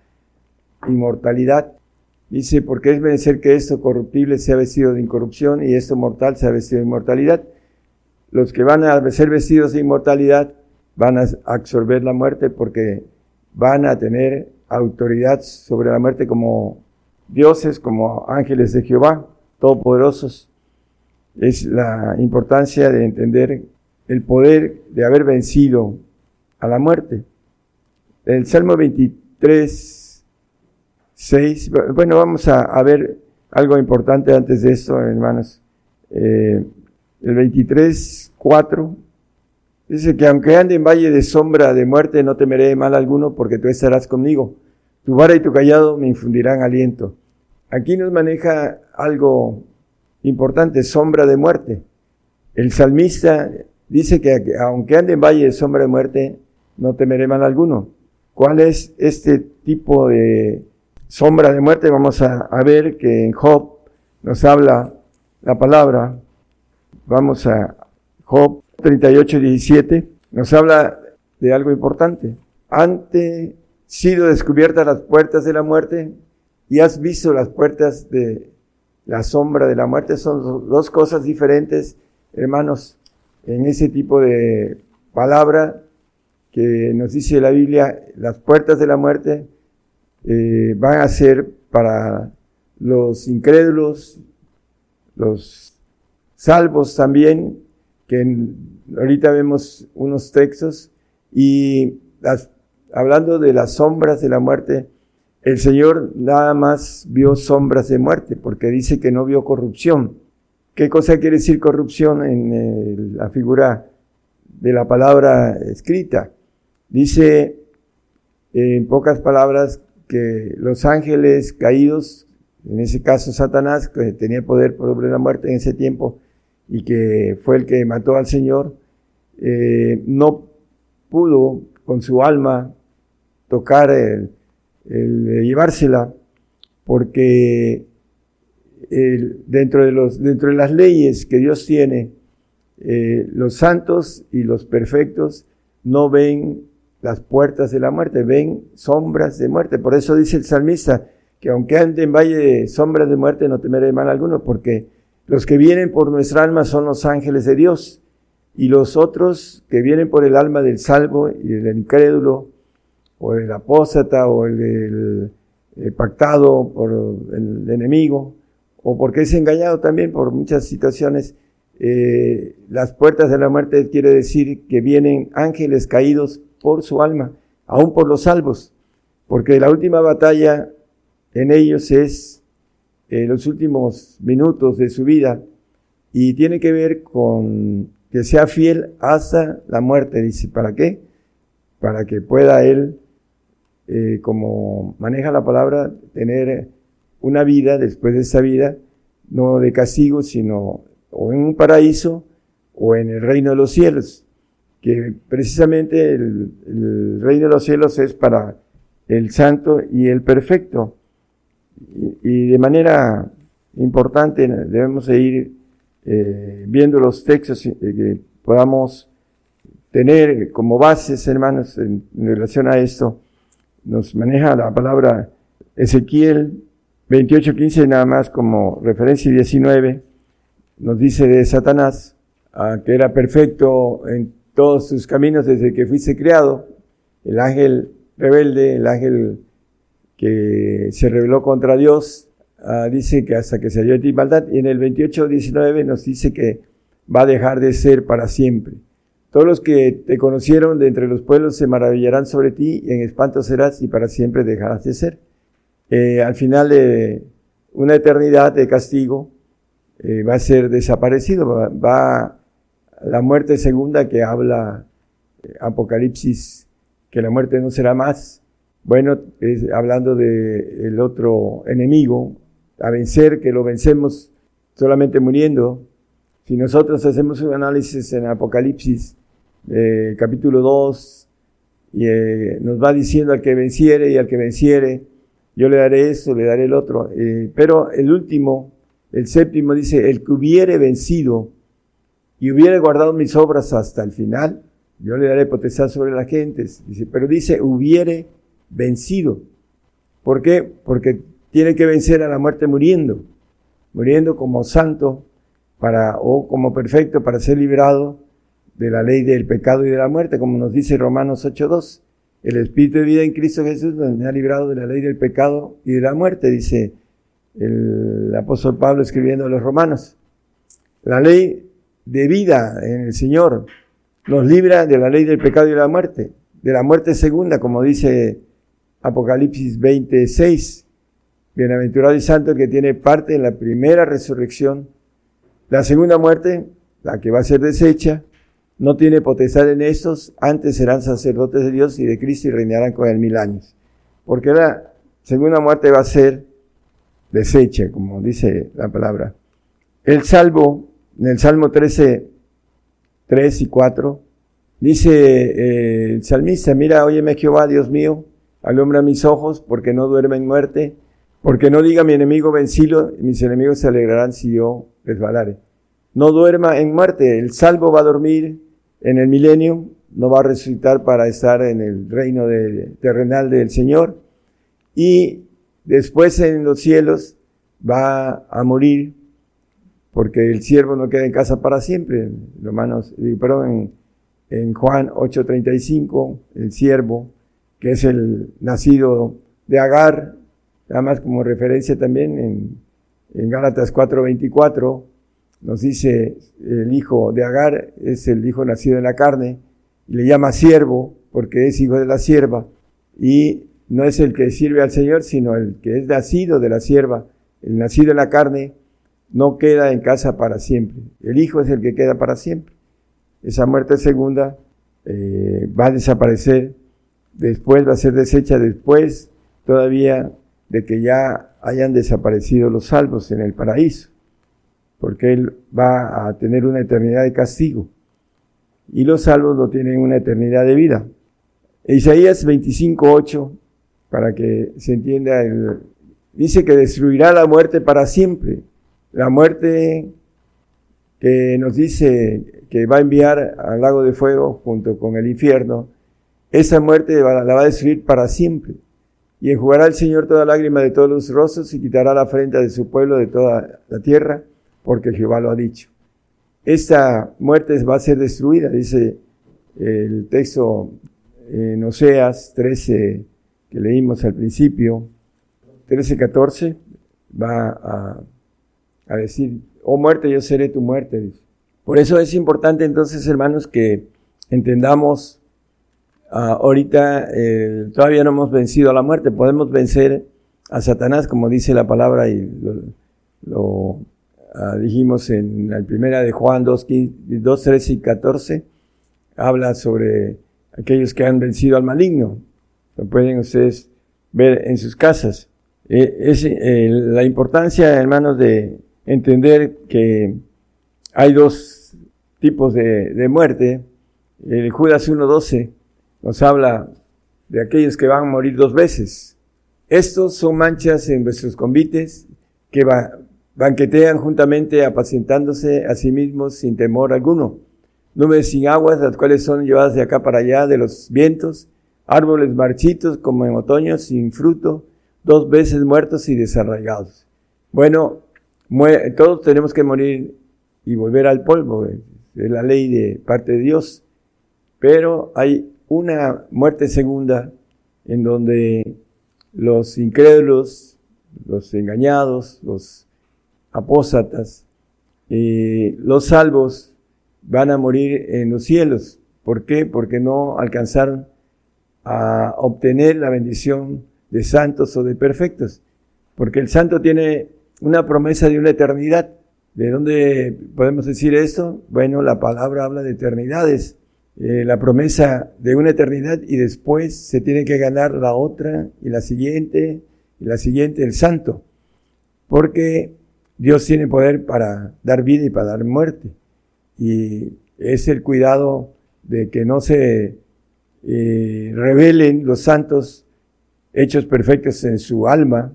inmortalidad. Dice, porque es vencer que esto corruptible sea vestido de incorrupción y esto mortal sea vestido de inmortalidad. Los que van a ser vestidos de inmortalidad van a absorber la muerte porque van a tener autoridad sobre la muerte como dioses, como ángeles de Jehová, todopoderosos. Es la importancia de entender el poder de haber vencido a la muerte. El Salmo 23, 6, bueno, vamos a, ver algo importante antes de esto, hermanos. Eh, el 23, 4, dice que aunque ande en valle de sombra de muerte, no temeré mal alguno porque tú estarás conmigo. Tu vara y tu callado me infundirán aliento. Aquí nos maneja algo importante, sombra de muerte. El salmista dice que aunque ande en valle de sombra de muerte, no temeré mal alguno. ¿Cuál es este tipo de sombra de muerte? Vamos a, ver que en Job nos habla la palabra. Vamos a Job 38, 17. Nos habla de algo importante. Ante sido descubiertas las puertas de la muerte y has visto las puertas de la sombra de la muerte. Son dos cosas diferentes, hermanos en ese tipo de palabra que nos dice la Biblia, las puertas de la muerte eh, van a ser para los incrédulos, los salvos también, que ahorita vemos unos textos, y hablando de las sombras de la muerte, el Señor nada más vio sombras de muerte, porque dice que no vio corrupción. ¿Qué cosa quiere decir corrupción en la figura de la palabra escrita? Dice, en pocas palabras, que los ángeles caídos, en ese caso Satanás, que tenía poder sobre la muerte en ese tiempo y que fue el que mató al Señor, eh, no pudo con su alma tocar el, llevársela porque dentro, de los, dentro de las leyes que Dios tiene, eh, los santos y los perfectos no ven las puertas de la muerte, ven sombras de muerte. Por eso dice el salmista que aunque ande en valle de sombras de muerte no temeré mal alguno, porque los que vienen por nuestra alma son los ángeles de Dios y los otros que vienen por el alma del salvo y del incrédulo o del apóstata o el del eh, pactado por el enemigo o porque es engañado también por muchas situaciones, eh, las puertas de la muerte quiere decir que vienen ángeles caídos por su alma, aún por los salvos, porque la última batalla en ellos es eh, los últimos minutos de su vida y tiene que ver con que sea fiel hasta la muerte. Dice, ¿para qué? Para que pueda él, eh, como maneja la palabra, tener una vida después de esa vida, no de castigo, sino o en un paraíso o en el reino de los cielos que precisamente el, reino de los cielos es para el santo y el perfecto. Y, de manera importante debemos ir eh, viendo los textos eh, que podamos tener como bases, hermanos, en, relación a esto. Nos maneja la palabra Ezequiel 28.15 nada más como referencia 19. Nos dice de Satanás, ah, que era perfecto en todos sus caminos desde que fuiste creado. El ángel rebelde, el ángel que se rebeló contra Dios, ah, dice que hasta que se dio de ti maldad. Y en el 28, 19 nos dice que va a dejar de ser para siempre. Todos los que te conocieron de entre los pueblos se maravillarán sobre ti, y en espanto serás y para siempre dejarás de ser. Eh, al final de una eternidad de castigo, eh, va a ser desaparecido, va, va la muerte segunda que habla eh, Apocalipsis, que la muerte no será más. Bueno, es hablando de el otro enemigo a vencer, que lo vencemos solamente muriendo. Si nosotros hacemos un análisis en Apocalipsis, eh, capítulo 2, y eh, nos va diciendo al que venciere y al que venciere, yo le daré esto, le daré el otro. pero el último, el séptimo dice, el que hubiere vencido y hubiera guardado mis obras hasta el final, yo le daré potestad sobre las gentes. Dice, pero dice, hubiere vencido. ¿Por qué? Porque tiene que vencer a la muerte muriendo, muriendo como santo para, o como perfecto para ser librado de la ley del pecado y de la muerte, como nos dice Romanos 8.2. El Espíritu de vida en Cristo Jesús me ha librado de la ley del pecado y de la muerte, dice el apóstol Pablo escribiendo a los romanos. La ley de vida en el Señor. Nos libra de la ley del pecado y de la muerte, de la muerte segunda, como dice Apocalipsis 26. Bienaventurado y santo que tiene parte en la primera resurrección. La segunda muerte, la que va a ser deshecha, no tiene potestad en estos, antes serán sacerdotes de Dios y de Cristo y reinarán con él mil años. Porque la segunda muerte va a ser deshecha, como dice la palabra. El salvo en el Salmo 13, 3 y 4, dice eh, el salmista, mira, óyeme Jehová, Dios mío, alumbra mis ojos, porque no duerme en muerte, porque no diga mi enemigo vencilo, y mis enemigos se alegrarán si yo resbalare. No duerma en muerte, el salvo va a dormir en el milenio, no va a resucitar para estar en el reino de, terrenal del Señor, y después en los cielos va a morir porque el siervo no queda en casa para siempre. Romanos, perdón, en Juan 8:35, el siervo, que es el nacido de Agar, nada más como referencia también en, en Gálatas 4:24, nos dice el hijo de Agar es el hijo nacido en la carne, y le llama siervo porque es hijo de la sierva, y no es el que sirve al Señor, sino el que es nacido de la sierva, el nacido en la carne, no queda en casa para siempre. El hijo es el que queda para siempre. Esa muerte segunda eh, va a desaparecer, después va a ser deshecha después todavía de que ya hayan desaparecido los salvos en el paraíso, porque Él va a tener una eternidad de castigo y los salvos no tienen una eternidad de vida. Isaías 25.8, para que se entienda, dice que destruirá la muerte para siempre. La muerte que nos dice que va a enviar al lago de fuego junto con el infierno, esa muerte la va a destruir para siempre. Y enjugará el Señor toda lágrima de todos los rostros y quitará la frente de su pueblo de toda la tierra, porque Jehová lo ha dicho. Esta muerte va a ser destruida, dice el texto en Oseas 13 que leímos al principio, 13, 14, va a, decir, oh muerte, yo seré tu muerte. Por eso es importante entonces, hermanos, que entendamos, uh, ahorita eh, todavía no hemos vencido a la muerte, podemos vencer a Satanás, como dice la palabra, y lo uh, dijimos en la primera de Juan 2, 2, 13 y 14, habla sobre aquellos que han vencido al maligno. Lo pueden ustedes ver en sus casas. Eh, es eh, la importancia, hermanos, de entender que hay dos tipos de, de muerte. El Judas 1.12 nos habla de aquellos que van a morir dos veces. Estos son manchas en vuestros convites que va, banquetean juntamente apacientándose a sí mismos sin temor alguno. Nubes sin aguas, las cuales son llevadas de acá para allá de los vientos, árboles marchitos como en otoño sin fruto, dos veces muertos y desarraigados. Bueno, todos tenemos que morir y volver al polvo, es la ley de parte de Dios, pero hay una muerte segunda en donde los incrédulos, los engañados, los apóstatas, eh, los salvos van a morir en los cielos. ¿Por qué? Porque no alcanzaron a obtener la bendición de santos o de perfectos. Porque el santo tiene una promesa de una eternidad. ¿De dónde podemos decir esto? Bueno, la palabra habla de eternidades. Eh, la promesa de una eternidad y después se tiene que ganar la otra y la siguiente y la siguiente, el santo. Porque Dios tiene poder para dar vida y para dar muerte. Y es el cuidado de que no se eh, revelen los santos hechos perfectos en su alma,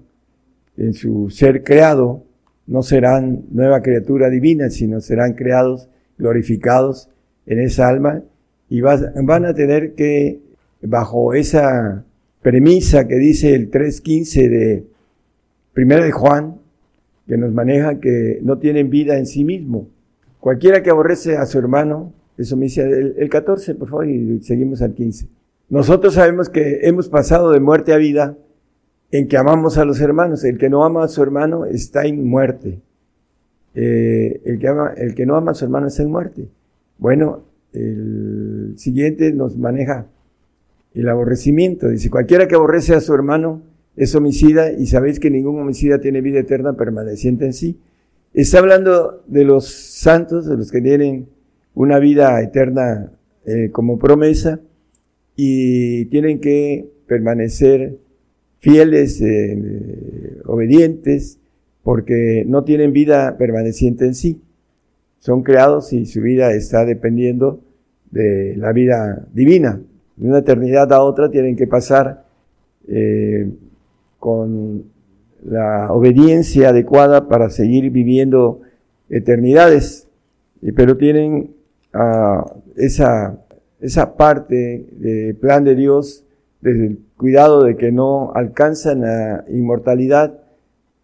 en su ser creado, no serán nueva criatura divina, sino serán creados, glorificados en esa alma y van a tener que, bajo esa premisa que dice el 3.15 de Primera de Juan, que nos maneja que no tienen vida en sí mismo. Cualquiera que aborrece a su hermano, eso me dice el, el 14, por favor, y seguimos al 15. Nosotros sabemos que hemos pasado de muerte a vida en que amamos a los hermanos. El que no ama a su hermano está en muerte. Eh, el, que ama, el que no ama a su hermano está en muerte. Bueno, el siguiente nos maneja el aborrecimiento. Dice, cualquiera que aborrece a su hermano es homicida y sabéis que ningún homicida tiene vida eterna permaneciente en sí. Está hablando de los santos, de los que tienen una vida eterna eh, como promesa y tienen que permanecer fieles, eh, obedientes, porque no tienen vida permaneciente en sí. Son creados y su vida está dependiendo de la vida divina. De una eternidad a otra tienen que pasar eh, con la obediencia adecuada para seguir viviendo eternidades, pero tienen uh, esa, esa parte del plan de Dios desde el cuidado de que no alcanzan la inmortalidad,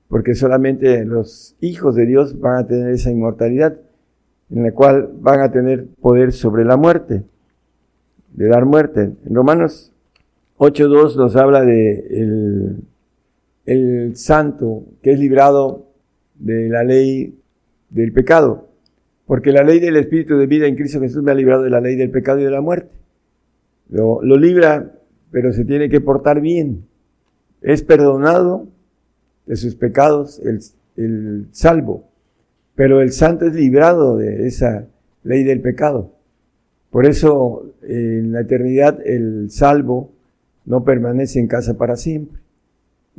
porque solamente los hijos de Dios van a tener esa inmortalidad, en la cual van a tener poder sobre la muerte. de dar muerte. En Romanos 8.2 nos habla de el, el santo que es librado de la ley del pecado. Porque la ley del Espíritu de vida en Cristo Jesús me ha librado de la ley del pecado y de la muerte. Lo, lo libra, pero se tiene que portar bien. Es perdonado de sus pecados el, el salvo, pero el santo es librado de esa ley del pecado. Por eso en la eternidad el salvo no permanece en casa para siempre.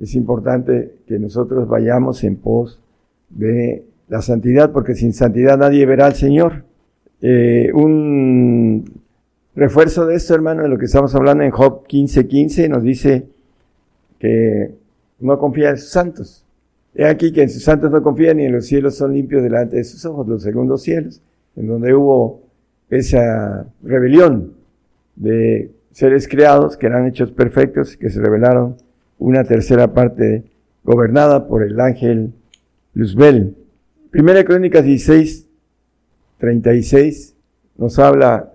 Es importante que nosotros vayamos en pos de la santidad, porque sin santidad nadie verá al Señor. Eh, un refuerzo de esto, hermano, de lo que estamos hablando en Job 15:15, 15, nos dice que no confía en sus santos. He aquí que en sus santos no confía ni en los cielos son limpios delante de sus ojos, los segundos cielos, en donde hubo esa rebelión de seres creados que eran hechos perfectos, que se revelaron una tercera parte gobernada por el ángel Luzbel. Primera Crónicas 16, 36 nos habla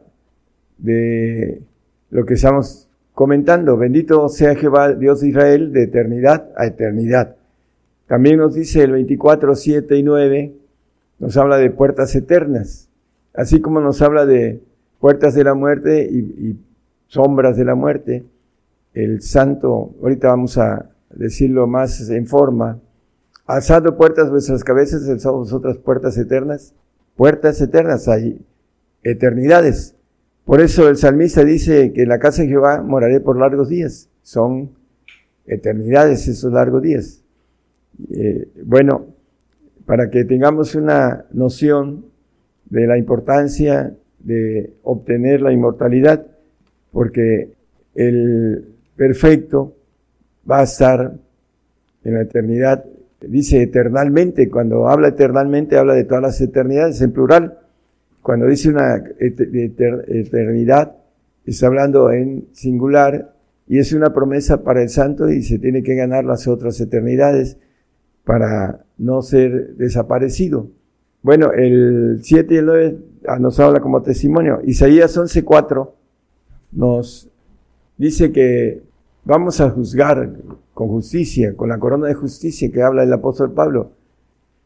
de lo que estamos comentando. Bendito sea Jehová, Dios de Israel, de eternidad a eternidad. También nos dice el 24, 7 y 9, nos habla de puertas eternas, así como nos habla de puertas de la muerte y, y sombras de la muerte. El santo, ahorita vamos a decirlo más en forma, alzando puertas vuestras cabezas, alzamos otras puertas eternas. Puertas eternas, hay eternidades. Por eso el salmista dice que en la casa de Jehová moraré por largos días. Son eternidades esos largos días. Eh, bueno, para que tengamos una noción de la importancia de obtener la inmortalidad, porque el perfecto va a estar en la eternidad dice eternalmente, cuando habla eternalmente habla de todas las eternidades en plural. Cuando dice una eternidad, está hablando en singular y es una promesa para el santo y se tiene que ganar las otras eternidades para no ser desaparecido. Bueno, el 7 y el 9 ah, nos habla como testimonio. Isaías 11.4 nos dice que vamos a juzgar con justicia, con la corona de justicia que habla el apóstol Pablo.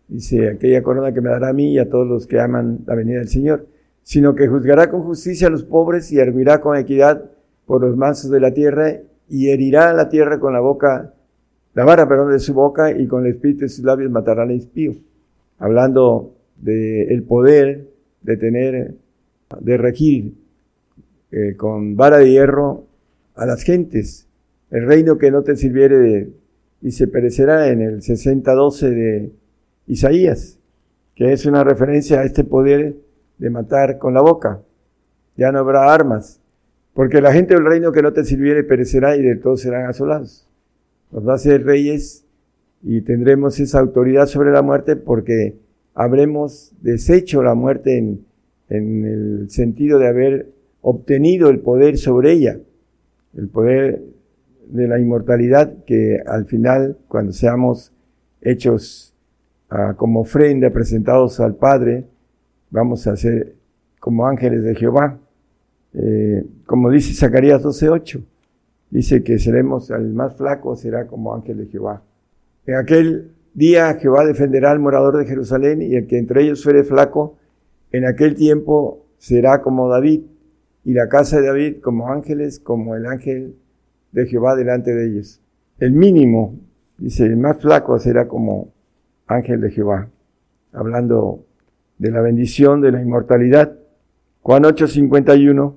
Dice, aquella corona que me dará a mí y a todos los que aman la venida del Señor, sino que juzgará con justicia a los pobres y hervirá con equidad por los mansos de la tierra y herirá a la tierra con la boca, la vara, perdón, de su boca y con el espíritu de sus labios matará al impío. Hablando del el poder de tener, de regir eh, con vara de hierro a las gentes el reino que no te sirviere y se perecerá en el 60-12 de Isaías, que es una referencia a este poder de matar con la boca. Ya no habrá armas, porque la gente del reino que no te sirviere perecerá y de todos serán asolados. Nos va a ser reyes y tendremos esa autoridad sobre la muerte porque habremos deshecho la muerte en, en el sentido de haber obtenido el poder sobre ella, el poder de la inmortalidad que al final, cuando seamos hechos ah, como ofrenda, presentados al Padre, vamos a ser como ángeles de Jehová. Eh, como dice Zacarías 12:8, dice que seremos, el más flaco será como ángel de Jehová. En aquel día Jehová defenderá al morador de Jerusalén y el que entre ellos fuere flaco, en aquel tiempo será como David y la casa de David como ángeles, como el ángel de Jehová delante de ellos. El mínimo, dice, el más flaco será como ángel de Jehová, hablando de la bendición de la inmortalidad. Juan 8:51,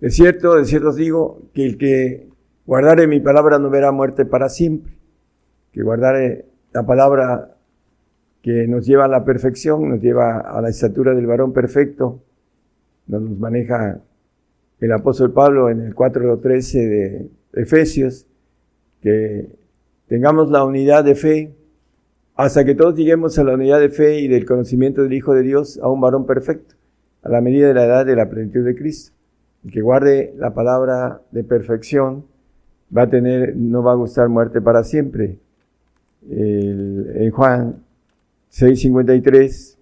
de cierto, de cierto os digo, que el que guardare mi palabra no verá muerte para siempre, que guardare la palabra que nos lleva a la perfección, nos lleva a la estatura del varón perfecto, nos maneja el apóstol Pablo en el 4.13 de Efesios, que tengamos la unidad de fe, hasta que todos lleguemos a la unidad de fe y del conocimiento del Hijo de Dios, a un varón perfecto, a la medida de la edad de la plenitud de Cristo. El que guarde la palabra de perfección va a tener, no va a gustar muerte para siempre. en Juan 6:53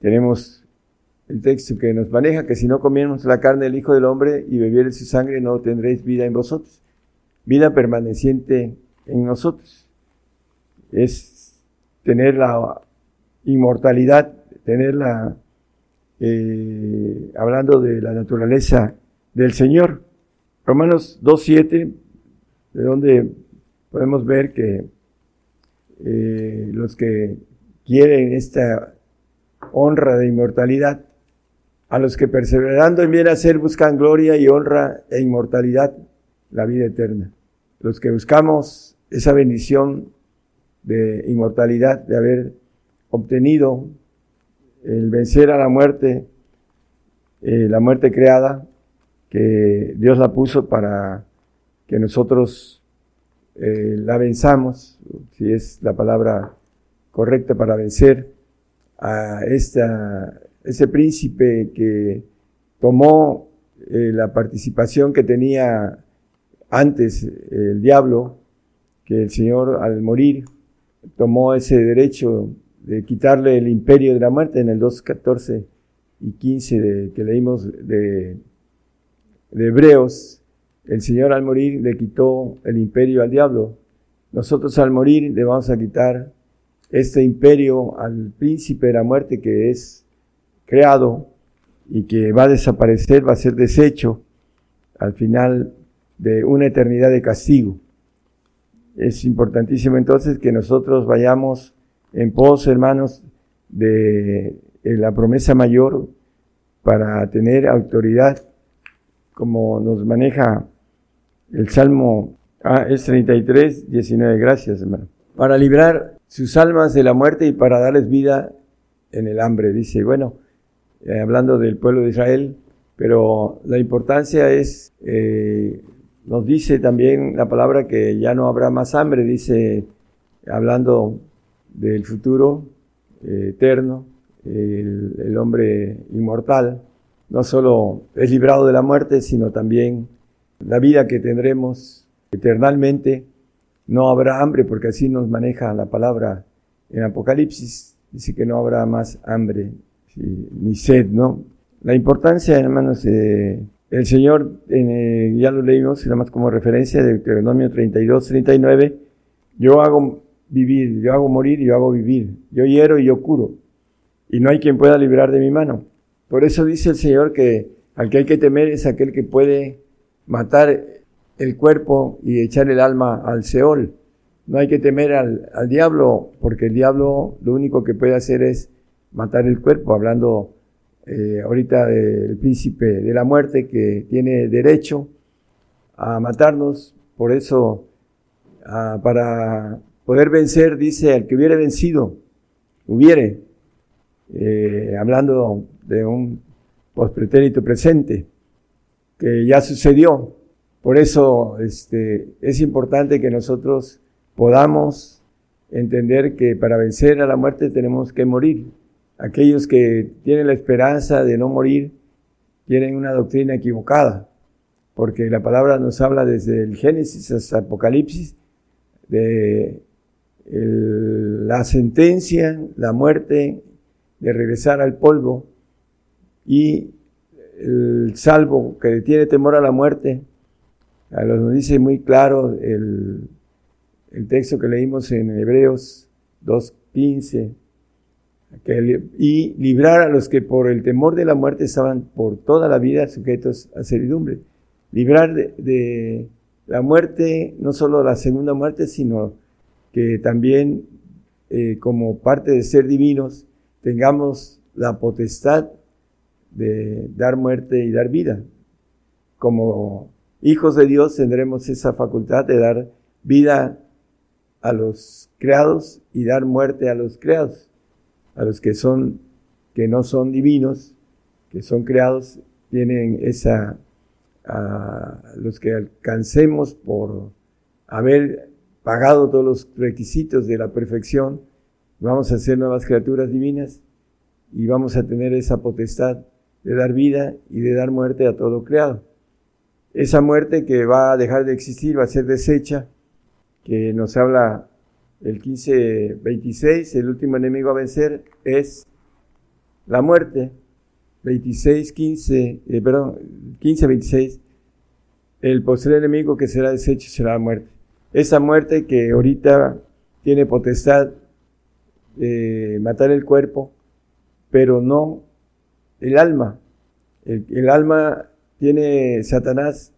tenemos el texto que nos maneja, que si no comiéramos la carne del Hijo del Hombre y bebieres su sangre, no tendréis vida en vosotros. Vida permaneciente en nosotros. Es tener la inmortalidad, tener la, eh, hablando de la naturaleza del Señor. Romanos 2.7, de donde podemos ver que eh, los que quieren esta honra de inmortalidad, a los que perseverando en bien hacer buscan gloria y honra e inmortalidad, la vida eterna. Los que buscamos esa bendición de inmortalidad, de haber obtenido el vencer a la muerte, eh, la muerte creada, que Dios la puso para que nosotros eh, la venzamos, si es la palabra correcta para vencer a esta, ese príncipe que tomó eh, la participación que tenía antes el diablo, que el Señor al morir tomó ese derecho de quitarle el imperio de la muerte en el 2.14 y 15 de, que leímos de, de Hebreos, el Señor al morir le quitó el imperio al diablo. Nosotros al morir le vamos a quitar este imperio al príncipe de la muerte que es creado y que va a desaparecer, va a ser deshecho al final de una eternidad de castigo. Es importantísimo entonces que nosotros vayamos en pos, hermanos, de, la promesa mayor para tener autoridad, como nos maneja el Salmo ah, es 33, 19. Gracias, hermano. Para librar sus almas de la muerte y para darles vida en el hambre. Dice, bueno, eh, hablando del pueblo de Israel, pero la importancia es, eh, nos dice también la palabra que ya no habrá más hambre, dice, hablando del futuro eh, eterno, el, el, hombre inmortal, no solo es librado de la muerte, sino también la vida que tendremos eternamente no habrá hambre, porque así nos maneja la palabra en Apocalipsis. Dice que no habrá más hambre ni sed, ¿no? La importancia, hermanos, eh, el Señor, eh, ya lo leímos, nada más como referencia de Deuteronomio 32, 39, yo hago vivir, yo hago morir y yo hago vivir, yo hiero y yo curo, y no hay quien pueda librar de mi mano. Por eso dice el Señor que al que hay que temer es aquel que puede matar el cuerpo y echar el alma al Seol. No hay que temer al, diablo, porque el diablo lo único que puede hacer es matar el cuerpo, hablando eh, ahorita del príncipe de la muerte que tiene derecho a matarnos. Por eso, ah, para poder vencer, dice, al que hubiere vencido, hubiere, eh, hablando de un pospretérito presente, que ya sucedió, por eso este, es importante que nosotros podamos entender que para vencer a la muerte tenemos que morir. Aquellos que tienen la esperanza de no morir tienen una doctrina equivocada, porque la palabra nos habla desde el Génesis hasta Apocalipsis de la sentencia, la muerte, de regresar al polvo y el salvo que tiene temor a la muerte. Nos dice muy claro el, el texto que leímos en Hebreos 2.15, y librar a los que por el temor de la muerte estaban por toda la vida sujetos a servidumbre. Librar de, la muerte, no solo la segunda muerte, sino que también eh, como parte de ser divinos tengamos la potestad de dar muerte y dar vida. Como hijos de Dios tendremos esa facultad de dar vida a los creados y dar muerte a los creados, a los que son que no son divinos, que son creados, tienen esa a los que alcancemos por haber pagado todos los requisitos de la perfección, vamos a ser nuevas criaturas divinas y vamos a tener esa potestad de dar vida y de dar muerte a todo lo creado. Esa muerte que va a dejar de existir, va a ser deshecha, que nos habla el 15-26, el último enemigo a vencer es la muerte. 26, 15, eh, perdón, 15, 26, el posterior enemigo que será deshecho será la muerte. Esa muerte que ahorita tiene potestad de matar el cuerpo, pero no el alma. El, alma tiene Satanás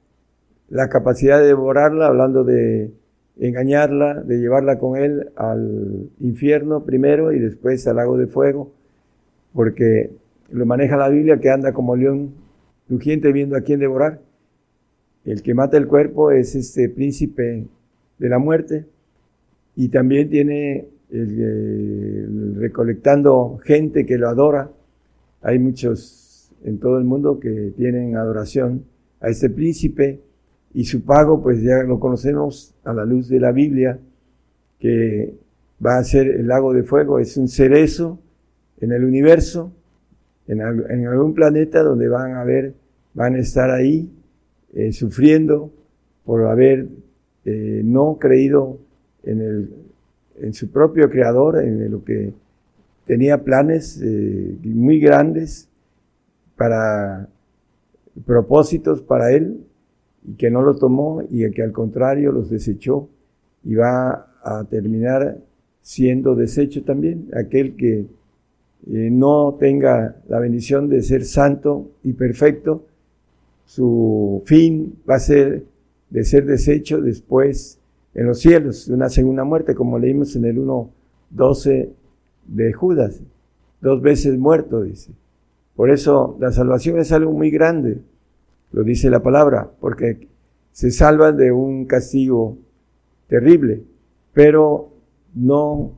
la capacidad de devorarla, hablando de engañarla, de llevarla con él al infierno primero y después al lago de fuego, porque lo maneja la Biblia que anda como león rugiente viendo a quién devorar. El que mata el cuerpo es este príncipe de la muerte y también tiene el, recolectando gente que lo adora. Hay muchos en todo el mundo que tienen adoración a este príncipe y su pago pues ya lo conocemos a la luz de la Biblia que va a ser el lago de fuego, es un cerezo en el universo, en, algún planeta donde van a ver, van a estar ahí eh, sufriendo por haber eh, no creído en, el, en su propio creador, en lo que tenía planes eh, muy grandes para propósitos para él y que no lo tomó y que al contrario los desechó y va a terminar siendo deshecho también aquel que eh, no tenga la bendición de ser santo y perfecto, su fin va a ser de ser deshecho después en los cielos, una segunda muerte, como leímos en el 1.12 de Judas, dos veces muerto, dice. Por eso la salvación es algo muy grande, lo dice la palabra, porque se salvan de un castigo terrible, pero no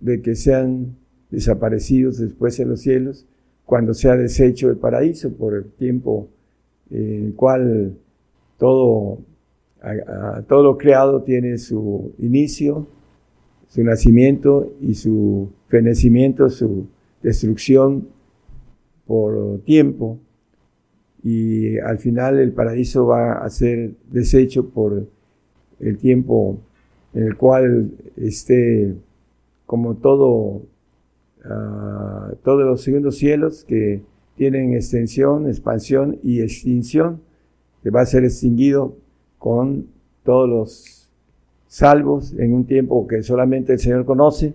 de que sean desaparecidos después en los cielos, cuando sea deshecho el paraíso por el tiempo en el cual todo, todo lo creado tiene su inicio, su nacimiento y su fenecimiento, su destrucción por tiempo. Y al final el paraíso va a ser deshecho por el tiempo en el cual esté como todo todos los segundos cielos que tienen extensión, expansión y extinción, que va a ser extinguido con todos los salvos en un tiempo que solamente el Señor conoce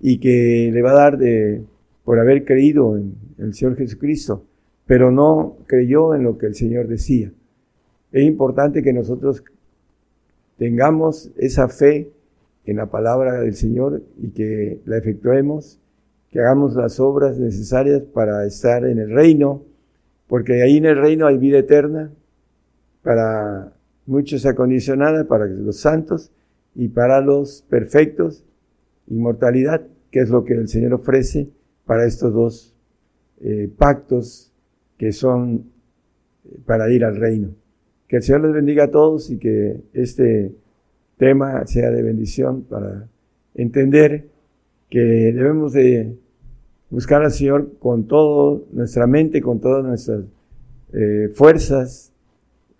y que le va a dar de, por haber creído en el Señor Jesucristo, pero no creyó en lo que el Señor decía. Es importante que nosotros tengamos esa fe en la palabra del Señor y que la efectuemos que hagamos las obras necesarias para estar en el reino, porque ahí en el reino hay vida eterna para muchos acondicionada, para los santos y para los perfectos, inmortalidad, que es lo que el Señor ofrece para estos dos eh, pactos que son eh, para ir al reino. Que el Señor les bendiga a todos y que este tema sea de bendición para entender que debemos de buscar al Señor con toda nuestra mente, con todas nuestras eh, fuerzas,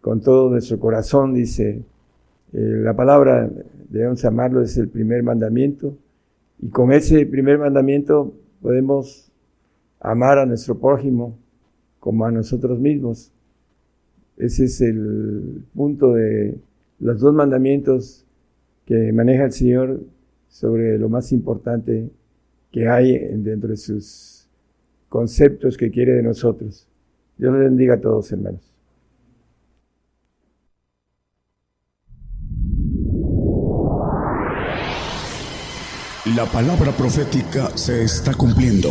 con todo nuestro corazón, dice eh, la palabra, debemos amarlo, es el primer mandamiento. Y con ese primer mandamiento podemos amar a nuestro prójimo como a nosotros mismos. Ese es el punto de los dos mandamientos que maneja el Señor sobre lo más importante que hay dentro de sus conceptos que quiere de nosotros. Dios les bendiga a todos, hermanos. La palabra profética se está cumpliendo.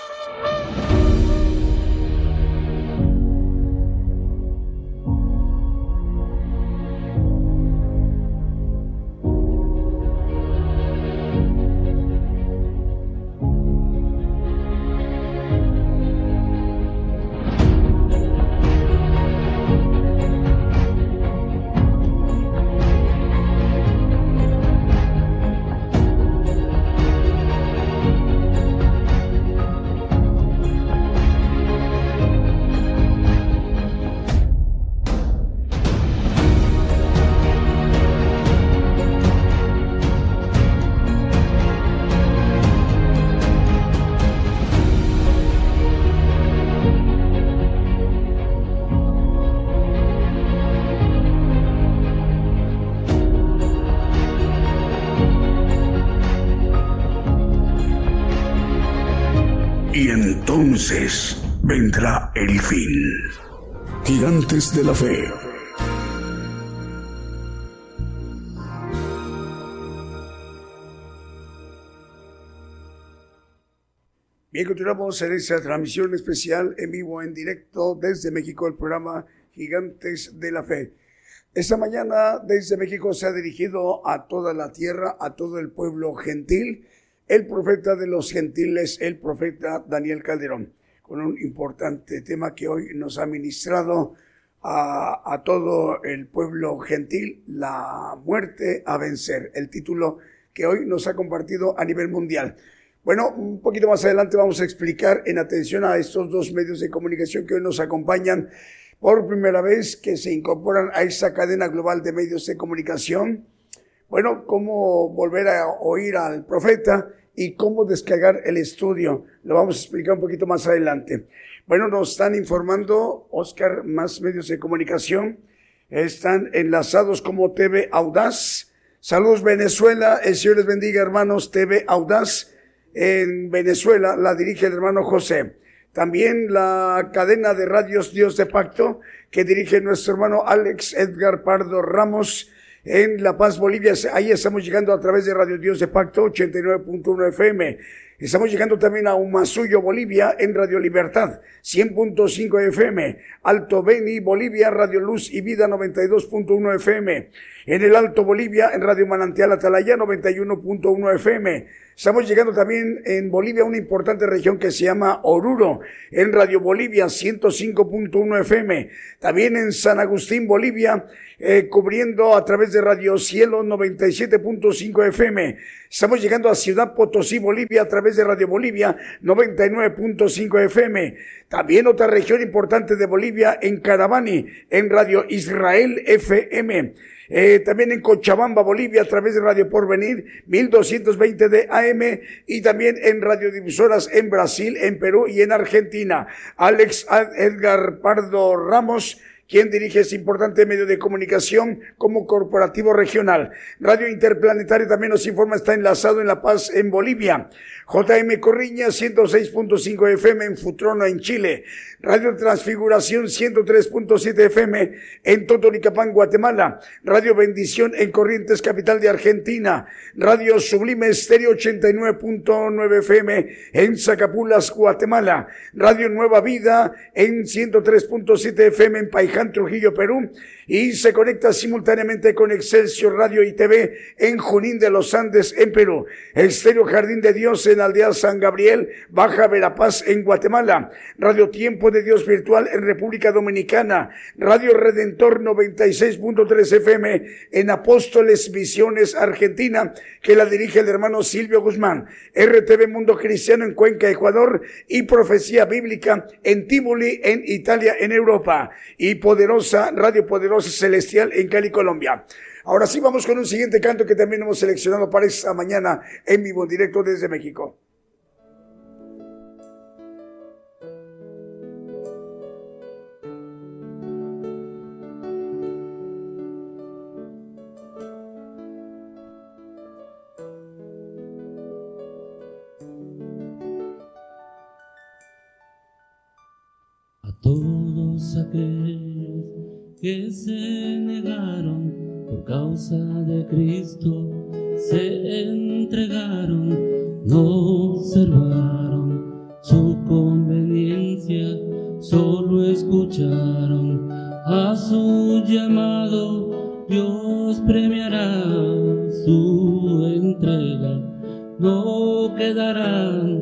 Vendrá el fin. Gigantes de la Fe. Bien, continuamos en esta transmisión especial en vivo, en directo desde México, el programa Gigantes de la Fe. Esta mañana desde México se ha dirigido a toda la tierra, a todo el pueblo gentil, el profeta de los gentiles, el profeta Daniel Calderón, con un importante tema que hoy nos ha ministrado a, a todo el pueblo gentil, la muerte a vencer, el título que hoy nos ha compartido a nivel mundial. Bueno, un poquito más adelante vamos a explicar en atención a estos dos medios de comunicación que hoy nos acompañan por primera vez, que se incorporan a esta cadena global de medios de comunicación. Bueno, cómo volver a oír al profeta y cómo descargar el estudio. Lo vamos a explicar un poquito más adelante. Bueno, nos están informando, Oscar, más medios de comunicación. Están enlazados como TV Audaz. Saludos Venezuela, el Señor les bendiga hermanos, TV Audaz en Venezuela la dirige el hermano José. También la cadena de radios Dios de Pacto que dirige nuestro hermano Alex Edgar Pardo Ramos en La Paz, Bolivia. Ahí estamos llegando a través de Radio Dios de Pacto 89.1 FM. Estamos llegando también a Humasuyo, Bolivia, en Radio Libertad, 100.5 FM. Alto Beni, Bolivia, Radio Luz y Vida, 92.1 FM. En el Alto Bolivia, en Radio Manantial Atalaya, 91.1 FM. Estamos llegando también en Bolivia, una importante región que se llama Oruro, en Radio Bolivia 105.1 FM. También en San Agustín, Bolivia, eh, cubriendo a través de Radio Cielo 97.5 FM. Estamos llegando a Ciudad Potosí, Bolivia, a través de Radio Bolivia 99.5 FM. También otra región importante de Bolivia, en Caravani, en Radio Israel FM. Eh, también en Cochabamba, Bolivia, a través de Radio Porvenir, 1220 de AM, y también en radiodifusoras en Brasil, en Perú y en Argentina. Alex Edgar Pardo Ramos, quien dirige ese importante medio de comunicación como corporativo regional. Radio Interplanetario también nos informa, está enlazado en La Paz, en Bolivia. JM Corriña, 106.5 FM en Futrono, en Chile. Radio Transfiguración 103.7 FM en Totonicapán, Guatemala. Radio Bendición en Corrientes, capital de Argentina. Radio Sublime Estéreo 89.9 FM en Zacapulas, Guatemala. Radio Nueva Vida en 103.7 FM en Paiján, Trujillo, Perú. Y se conecta simultáneamente con Excelsior Radio y TV en Junín de los Andes, en Perú. Estéreo Jardín de Dios en Aldea San Gabriel, Baja Verapaz, en Guatemala. Radio Tiempo de Dios Virtual en República Dominicana, Radio Redentor 96.3 FM en Apóstoles Misiones Argentina, que la dirige el hermano Silvio Guzmán, RTV Mundo Cristiano en Cuenca, Ecuador, y Profecía Bíblica en Tivoli, en Italia, en Europa, y Poderosa, Radio Poderosa Celestial en Cali, Colombia. Ahora sí vamos con un siguiente canto que también hemos seleccionado para esta mañana en vivo, directo desde México. Que se negaron por causa de Cristo, se entregaron, no observaron su conveniencia, solo escucharon a su llamado, Dios premiará su entrega, no quedarán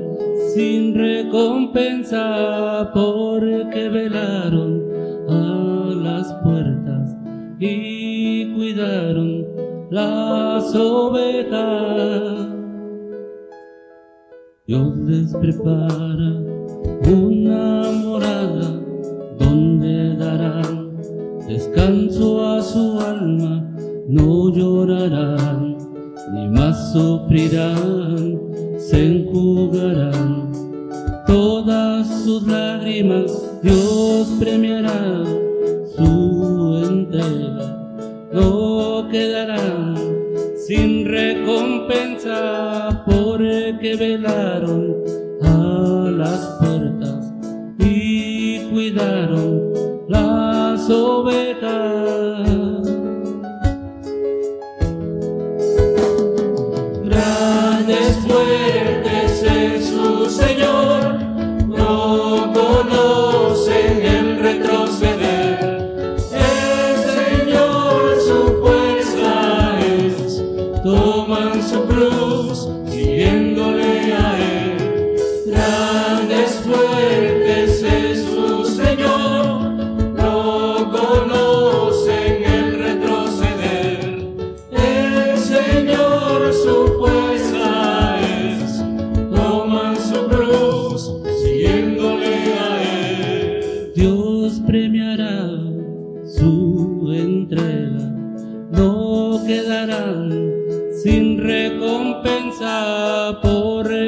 sin recompensa porque velaron Dios les prepara una morada donde darán descanso a su alma, no llorarán ni más sufrirán, se enjugarán todas sus lágrimas, Dios premiará que velaron a las puertas y cuidaron las ovejas.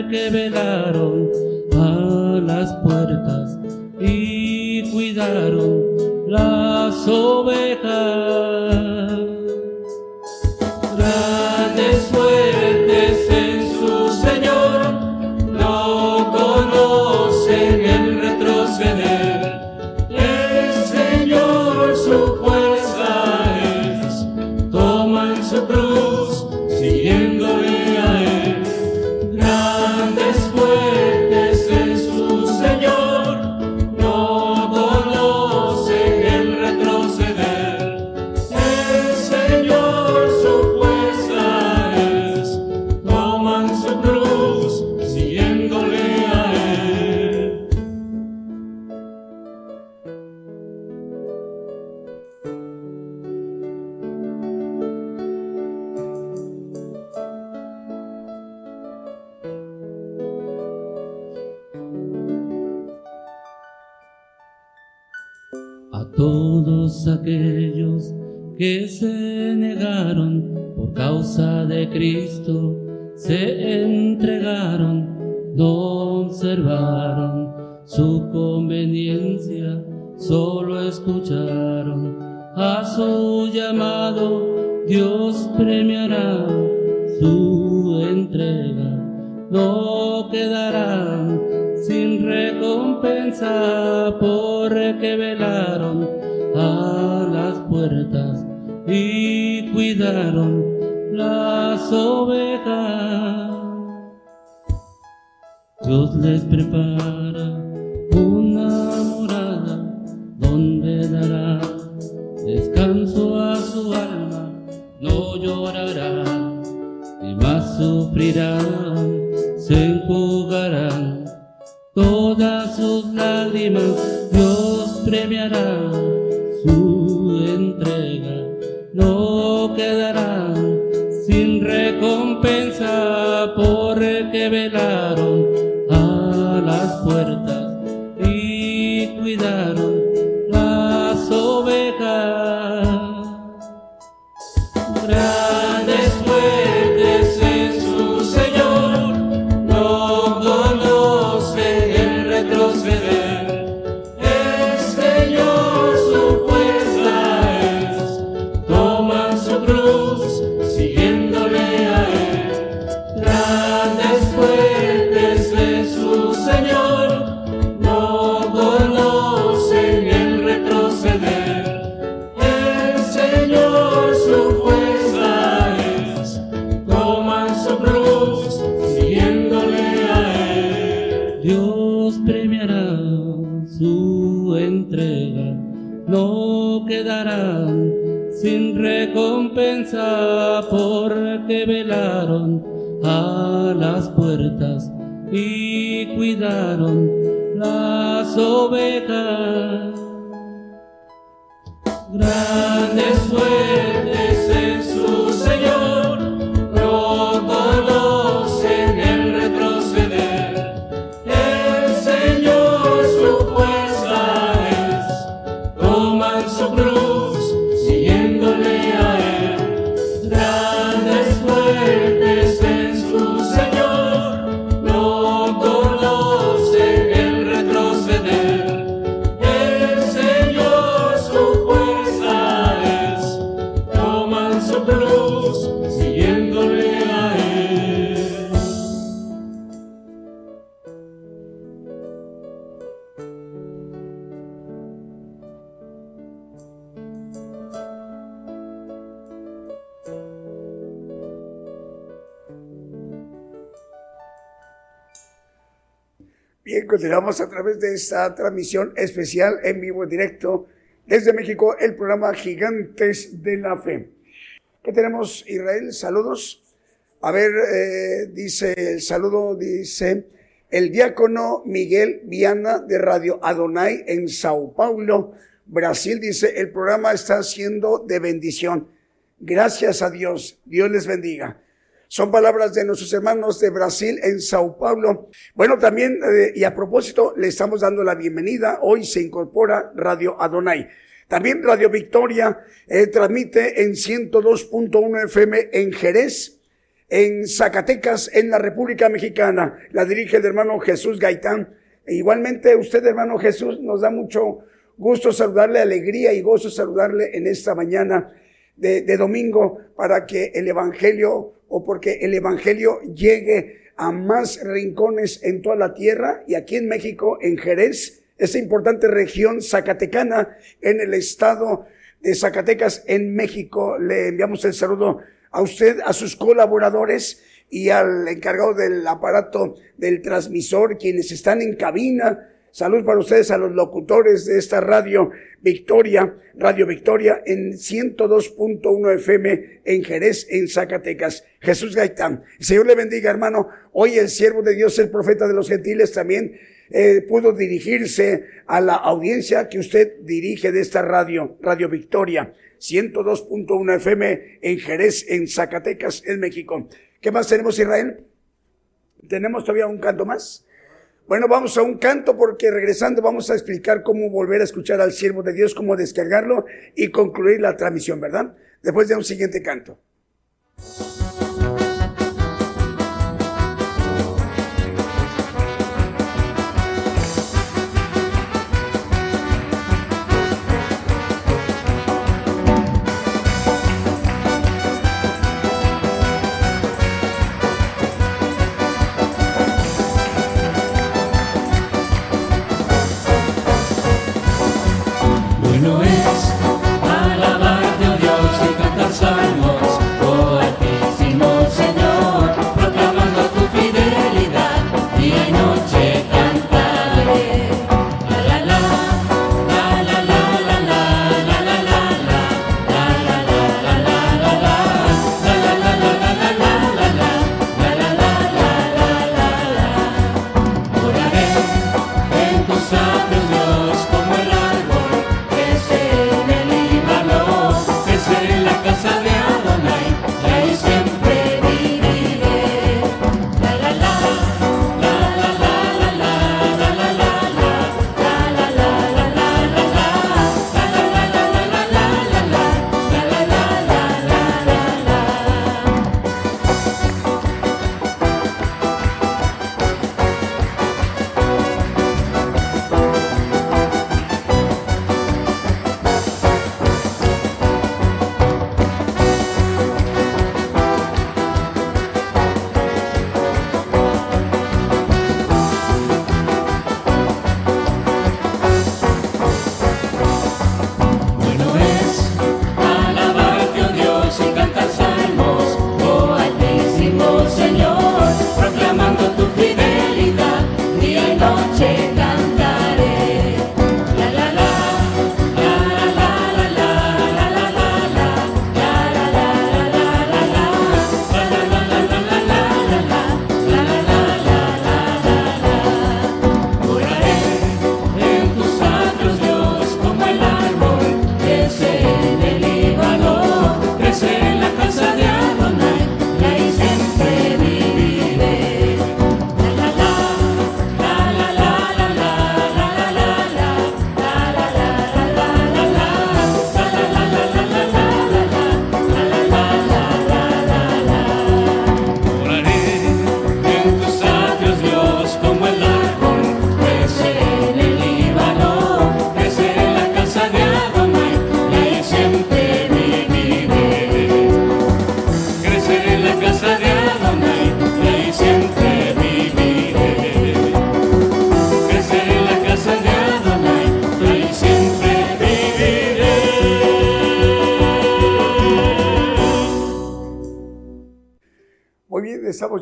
que que se negaron por causa de Cristo, se entregaron, no observaron su conveniencia, solo escucharon a su llamado, Dios premiará su entrega, no quedarán sin recompensa porque velaron a las puertas y cuidaron las ovejas. Dios les prepara una morada donde dará descanso a su alma, no llorará ni más sufrirán, se enjugarán todas sus lágrimas, Dios premiará no quedará sin recompensa porque velará. porque velaron a las puertas y cuidaron las ovejas. Grande suerte. Continuamos a través de esta transmisión especial en vivo, directo desde México, el programa Gigantes de la Fe. ¿Qué tenemos, Israel? Saludos. A ver, eh, dice el saludo, dice el diácono Miguel Viana de Radio Adonai en Sao Paulo, Brasil. Dice, el programa está siendo de bendición. Gracias a Dios. Dios les bendiga. Son palabras de nuestros hermanos de Brasil en Sao Paulo. Bueno, también, eh, y a propósito, le estamos dando la bienvenida. Hoy se incorpora Radio Adonai. También Radio Victoria eh, transmite en 102.1 FM en Jerez, en Zacatecas, en la República Mexicana. La dirige el hermano Jesús Gaitán. Igualmente, usted, hermano Jesús, nos da mucho gusto saludarle, alegría y gozo saludarle en esta mañana de domingo para que el Evangelio o porque el Evangelio llegue a más rincones en toda la tierra y aquí en México, en Jerez, esa importante región zacatecana en el estado de Zacatecas, en México. Le enviamos el saludo a usted, a sus colaboradores y al encargado del aparato del transmisor, quienes están en cabina, Salud para ustedes, a los locutores de esta radio Victoria, Radio Victoria en 102.1 FM en Jerez, en Zacatecas. Jesús Gaitán. Señor le bendiga, hermano. Hoy el siervo de Dios, el profeta de los gentiles, también eh, pudo dirigirse a la audiencia que usted dirige de esta radio, Radio Victoria. 102.1 FM en Jerez, en Zacatecas, en México. ¿Qué más tenemos, Israel? ¿Tenemos todavía un canto más? Bueno, vamos a un canto porque regresando vamos a explicar cómo volver a escuchar al siervo de Dios, cómo descargarlo y concluir la transmisión, ¿verdad? Después de un siguiente canto.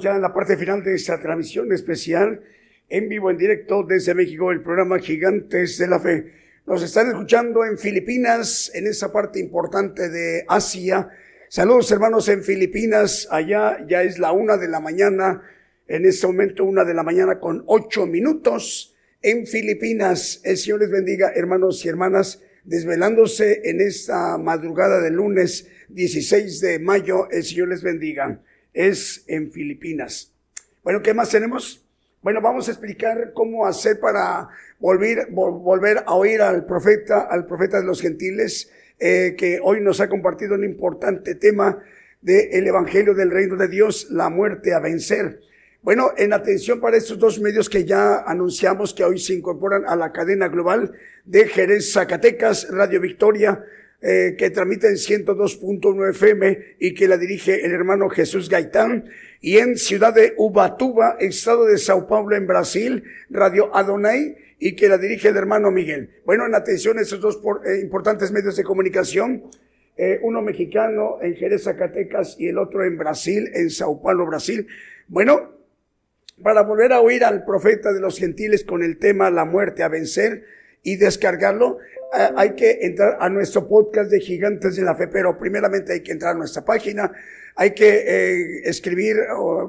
Ya en la parte final de esta transmisión especial en vivo, en directo desde México, el programa Gigantes de la Fe. Nos están escuchando en Filipinas, en esa parte importante de Asia. Saludos hermanos en Filipinas, allá ya es la una de la mañana, en este momento una de la mañana con ocho minutos en Filipinas. El Señor les bendiga hermanos y hermanas, desvelándose en esta madrugada del lunes 16 de mayo, el Señor les bendiga. Es en Filipinas. Bueno, ¿qué más tenemos? Bueno, vamos a explicar cómo hacer para volver, volver a oír al profeta, al profeta de los gentiles, eh, que hoy nos ha compartido un importante tema del Evangelio del Reino de Dios, la muerte a vencer. Bueno, en atención para estos dos medios que ya anunciamos que hoy se incorporan a la cadena global de Jerez Zacatecas, Radio Victoria, eh, que transmite en 102.9 FM y que la dirige el hermano Jesús Gaitán y en Ciudad de Ubatuba, estado de Sao Paulo en Brasil, Radio Adonai, y que la dirige el hermano Miguel. Bueno, en atención a dos eh, importantes medios de comunicación, eh, uno mexicano en Jerez, Zacatecas, y el otro en Brasil, en Sao Paulo, Brasil. Bueno, para volver a oír al profeta de los gentiles con el tema La muerte a vencer y descargarlo, hay que entrar a nuestro podcast de Gigantes de la Fe, pero primeramente hay que entrar a nuestra página, hay que eh, escribir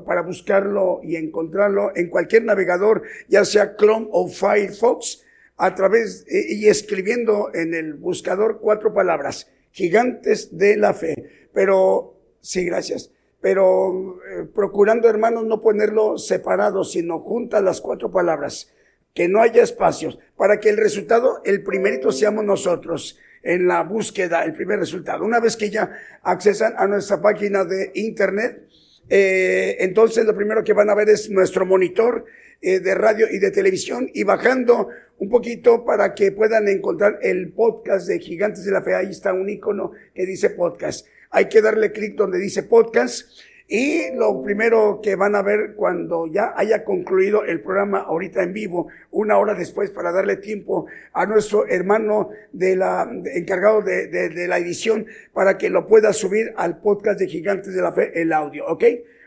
para buscarlo y encontrarlo en cualquier navegador, ya sea Chrome o Firefox, a través eh, y escribiendo en el buscador cuatro palabras, Gigantes de la Fe. Pero, sí, gracias. Pero procurando, hermanos, no ponerlo separado, sino juntas las cuatro palabras que no haya espacios, para que el resultado, el primerito seamos nosotros en la búsqueda, el primer resultado. Una vez que ya accesan a nuestra página de internet, eh, entonces lo primero que van a ver es nuestro monitor eh, de radio y de televisión y bajando un poquito para que puedan encontrar el podcast de Gigantes de la Fe. Ahí está un icono que dice podcast. Hay que darle clic donde dice podcast y lo primero que van a ver cuando ya haya concluido el programa ahorita en vivo, una hora después para darle tiempo a nuestro hermano de la, encargado de, de, la edición para que lo pueda subir al podcast de Gigantes de la Fe, el audio, ¿ok?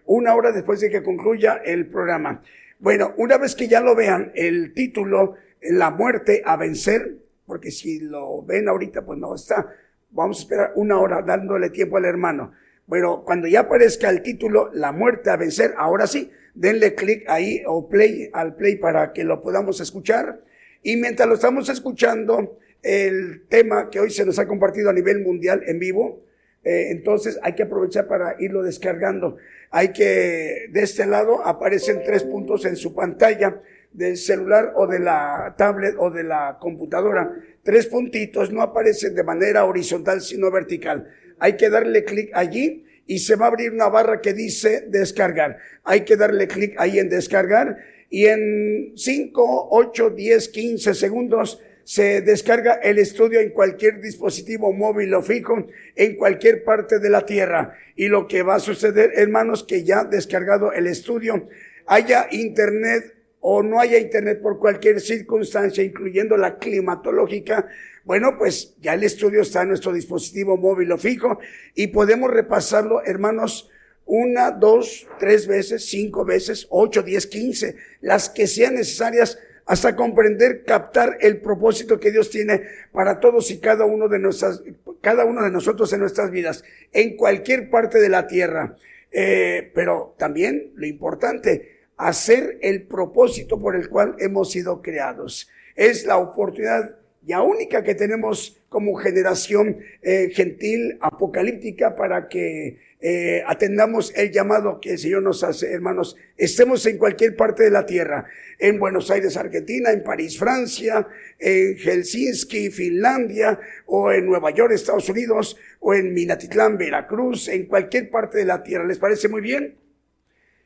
Una hora después de que concluya el programa. Bueno, una vez que ya lo vean, el título, La muerte a vencer, porque si lo ven ahorita, pues no está. Vamos a esperar una hora dándole tiempo al hermano. Bueno, cuando ya aparezca el título, La muerte a vencer, ahora sí, denle clic ahí o play al play para que lo podamos escuchar. Y mientras lo estamos escuchando, el tema que hoy se nos ha compartido a nivel mundial en vivo, eh, entonces hay que aprovechar para irlo descargando. Hay que, de este lado aparecen tres puntos en su pantalla del celular o de la tablet o de la computadora. Tres puntitos no aparecen de manera horizontal sino vertical hay que darle clic allí y se va a abrir una barra que dice descargar. Hay que darle clic ahí en descargar y en 5, 8, 10, 15 segundos se descarga el estudio en cualquier dispositivo móvil o fijo en cualquier parte de la tierra. Y lo que va a suceder, hermanos, que ya descargado el estudio, haya internet o no haya internet por cualquier circunstancia, incluyendo la climatológica, bueno, pues ya el estudio está en nuestro dispositivo móvil o fijo y podemos repasarlo, hermanos, una, dos, tres veces, cinco veces, ocho, diez, quince, las que sean necesarias hasta comprender, captar el propósito que Dios tiene para todos y cada uno de nuestras, cada uno de nosotros en nuestras vidas, en cualquier parte de la tierra. Eh, pero también lo importante, hacer el propósito por el cual hemos sido creados. Es la oportunidad ya única que tenemos como generación eh, gentil, apocalíptica, para que eh, atendamos el llamado que el Señor nos hace, hermanos. Estemos en cualquier parte de la tierra, en Buenos Aires, Argentina, en París, Francia, en Helsinki, Finlandia, o en Nueva York, Estados Unidos, o en Minatitlán, Veracruz, en cualquier parte de la tierra. ¿Les parece muy bien?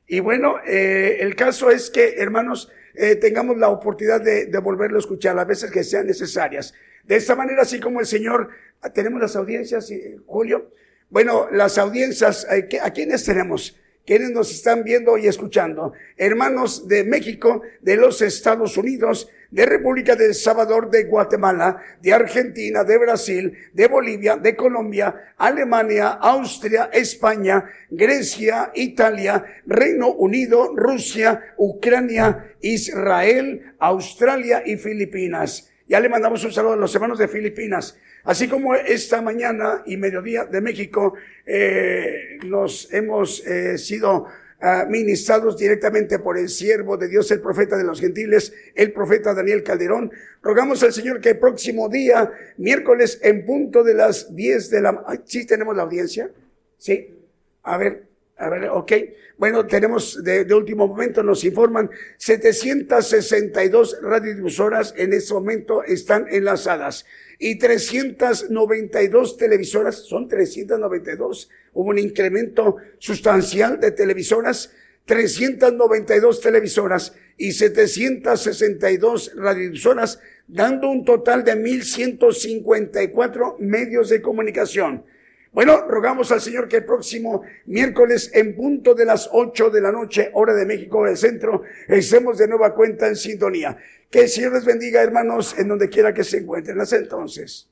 Y bueno, eh, el caso es que, hermanos, eh, tengamos la oportunidad de, de, volverlo a escuchar las veces que sean necesarias. De esta manera, así como el Señor, tenemos las audiencias, Julio. Bueno, las audiencias, eh, ¿a quiénes tenemos? Quienes nos están viendo y escuchando, hermanos de México, de los Estados Unidos, de República del Salvador, de Guatemala, de Argentina, de Brasil, de Bolivia, de Colombia, Alemania, Austria, España, Grecia, Italia, Reino Unido, Rusia, Ucrania, Israel, Australia y Filipinas. Ya le mandamos un saludo a los hermanos de Filipinas. Así como esta mañana y mediodía de México eh, nos hemos eh, sido ah, ministrados directamente por el siervo de Dios, el profeta de los gentiles, el profeta Daniel Calderón. Rogamos al Señor que el próximo día, miércoles, en punto de las 10 de la... ¿Sí tenemos la audiencia? Sí. A ver, a ver, ok. Bueno, tenemos de, de, último momento, nos informan, 762 radiodifusoras en este momento están enlazadas y 392 televisoras, son 392, hubo un incremento sustancial de televisoras, 392 televisoras y 762 radiodifusoras, dando un total de 1.154 medios de comunicación. Bueno, rogamos al Señor que el próximo miércoles en punto de las 8 de la noche, hora de México del centro, estemos de nueva cuenta en sintonía. Que el Señor les bendiga, hermanos, en donde quiera que se encuentren. Hasta entonces.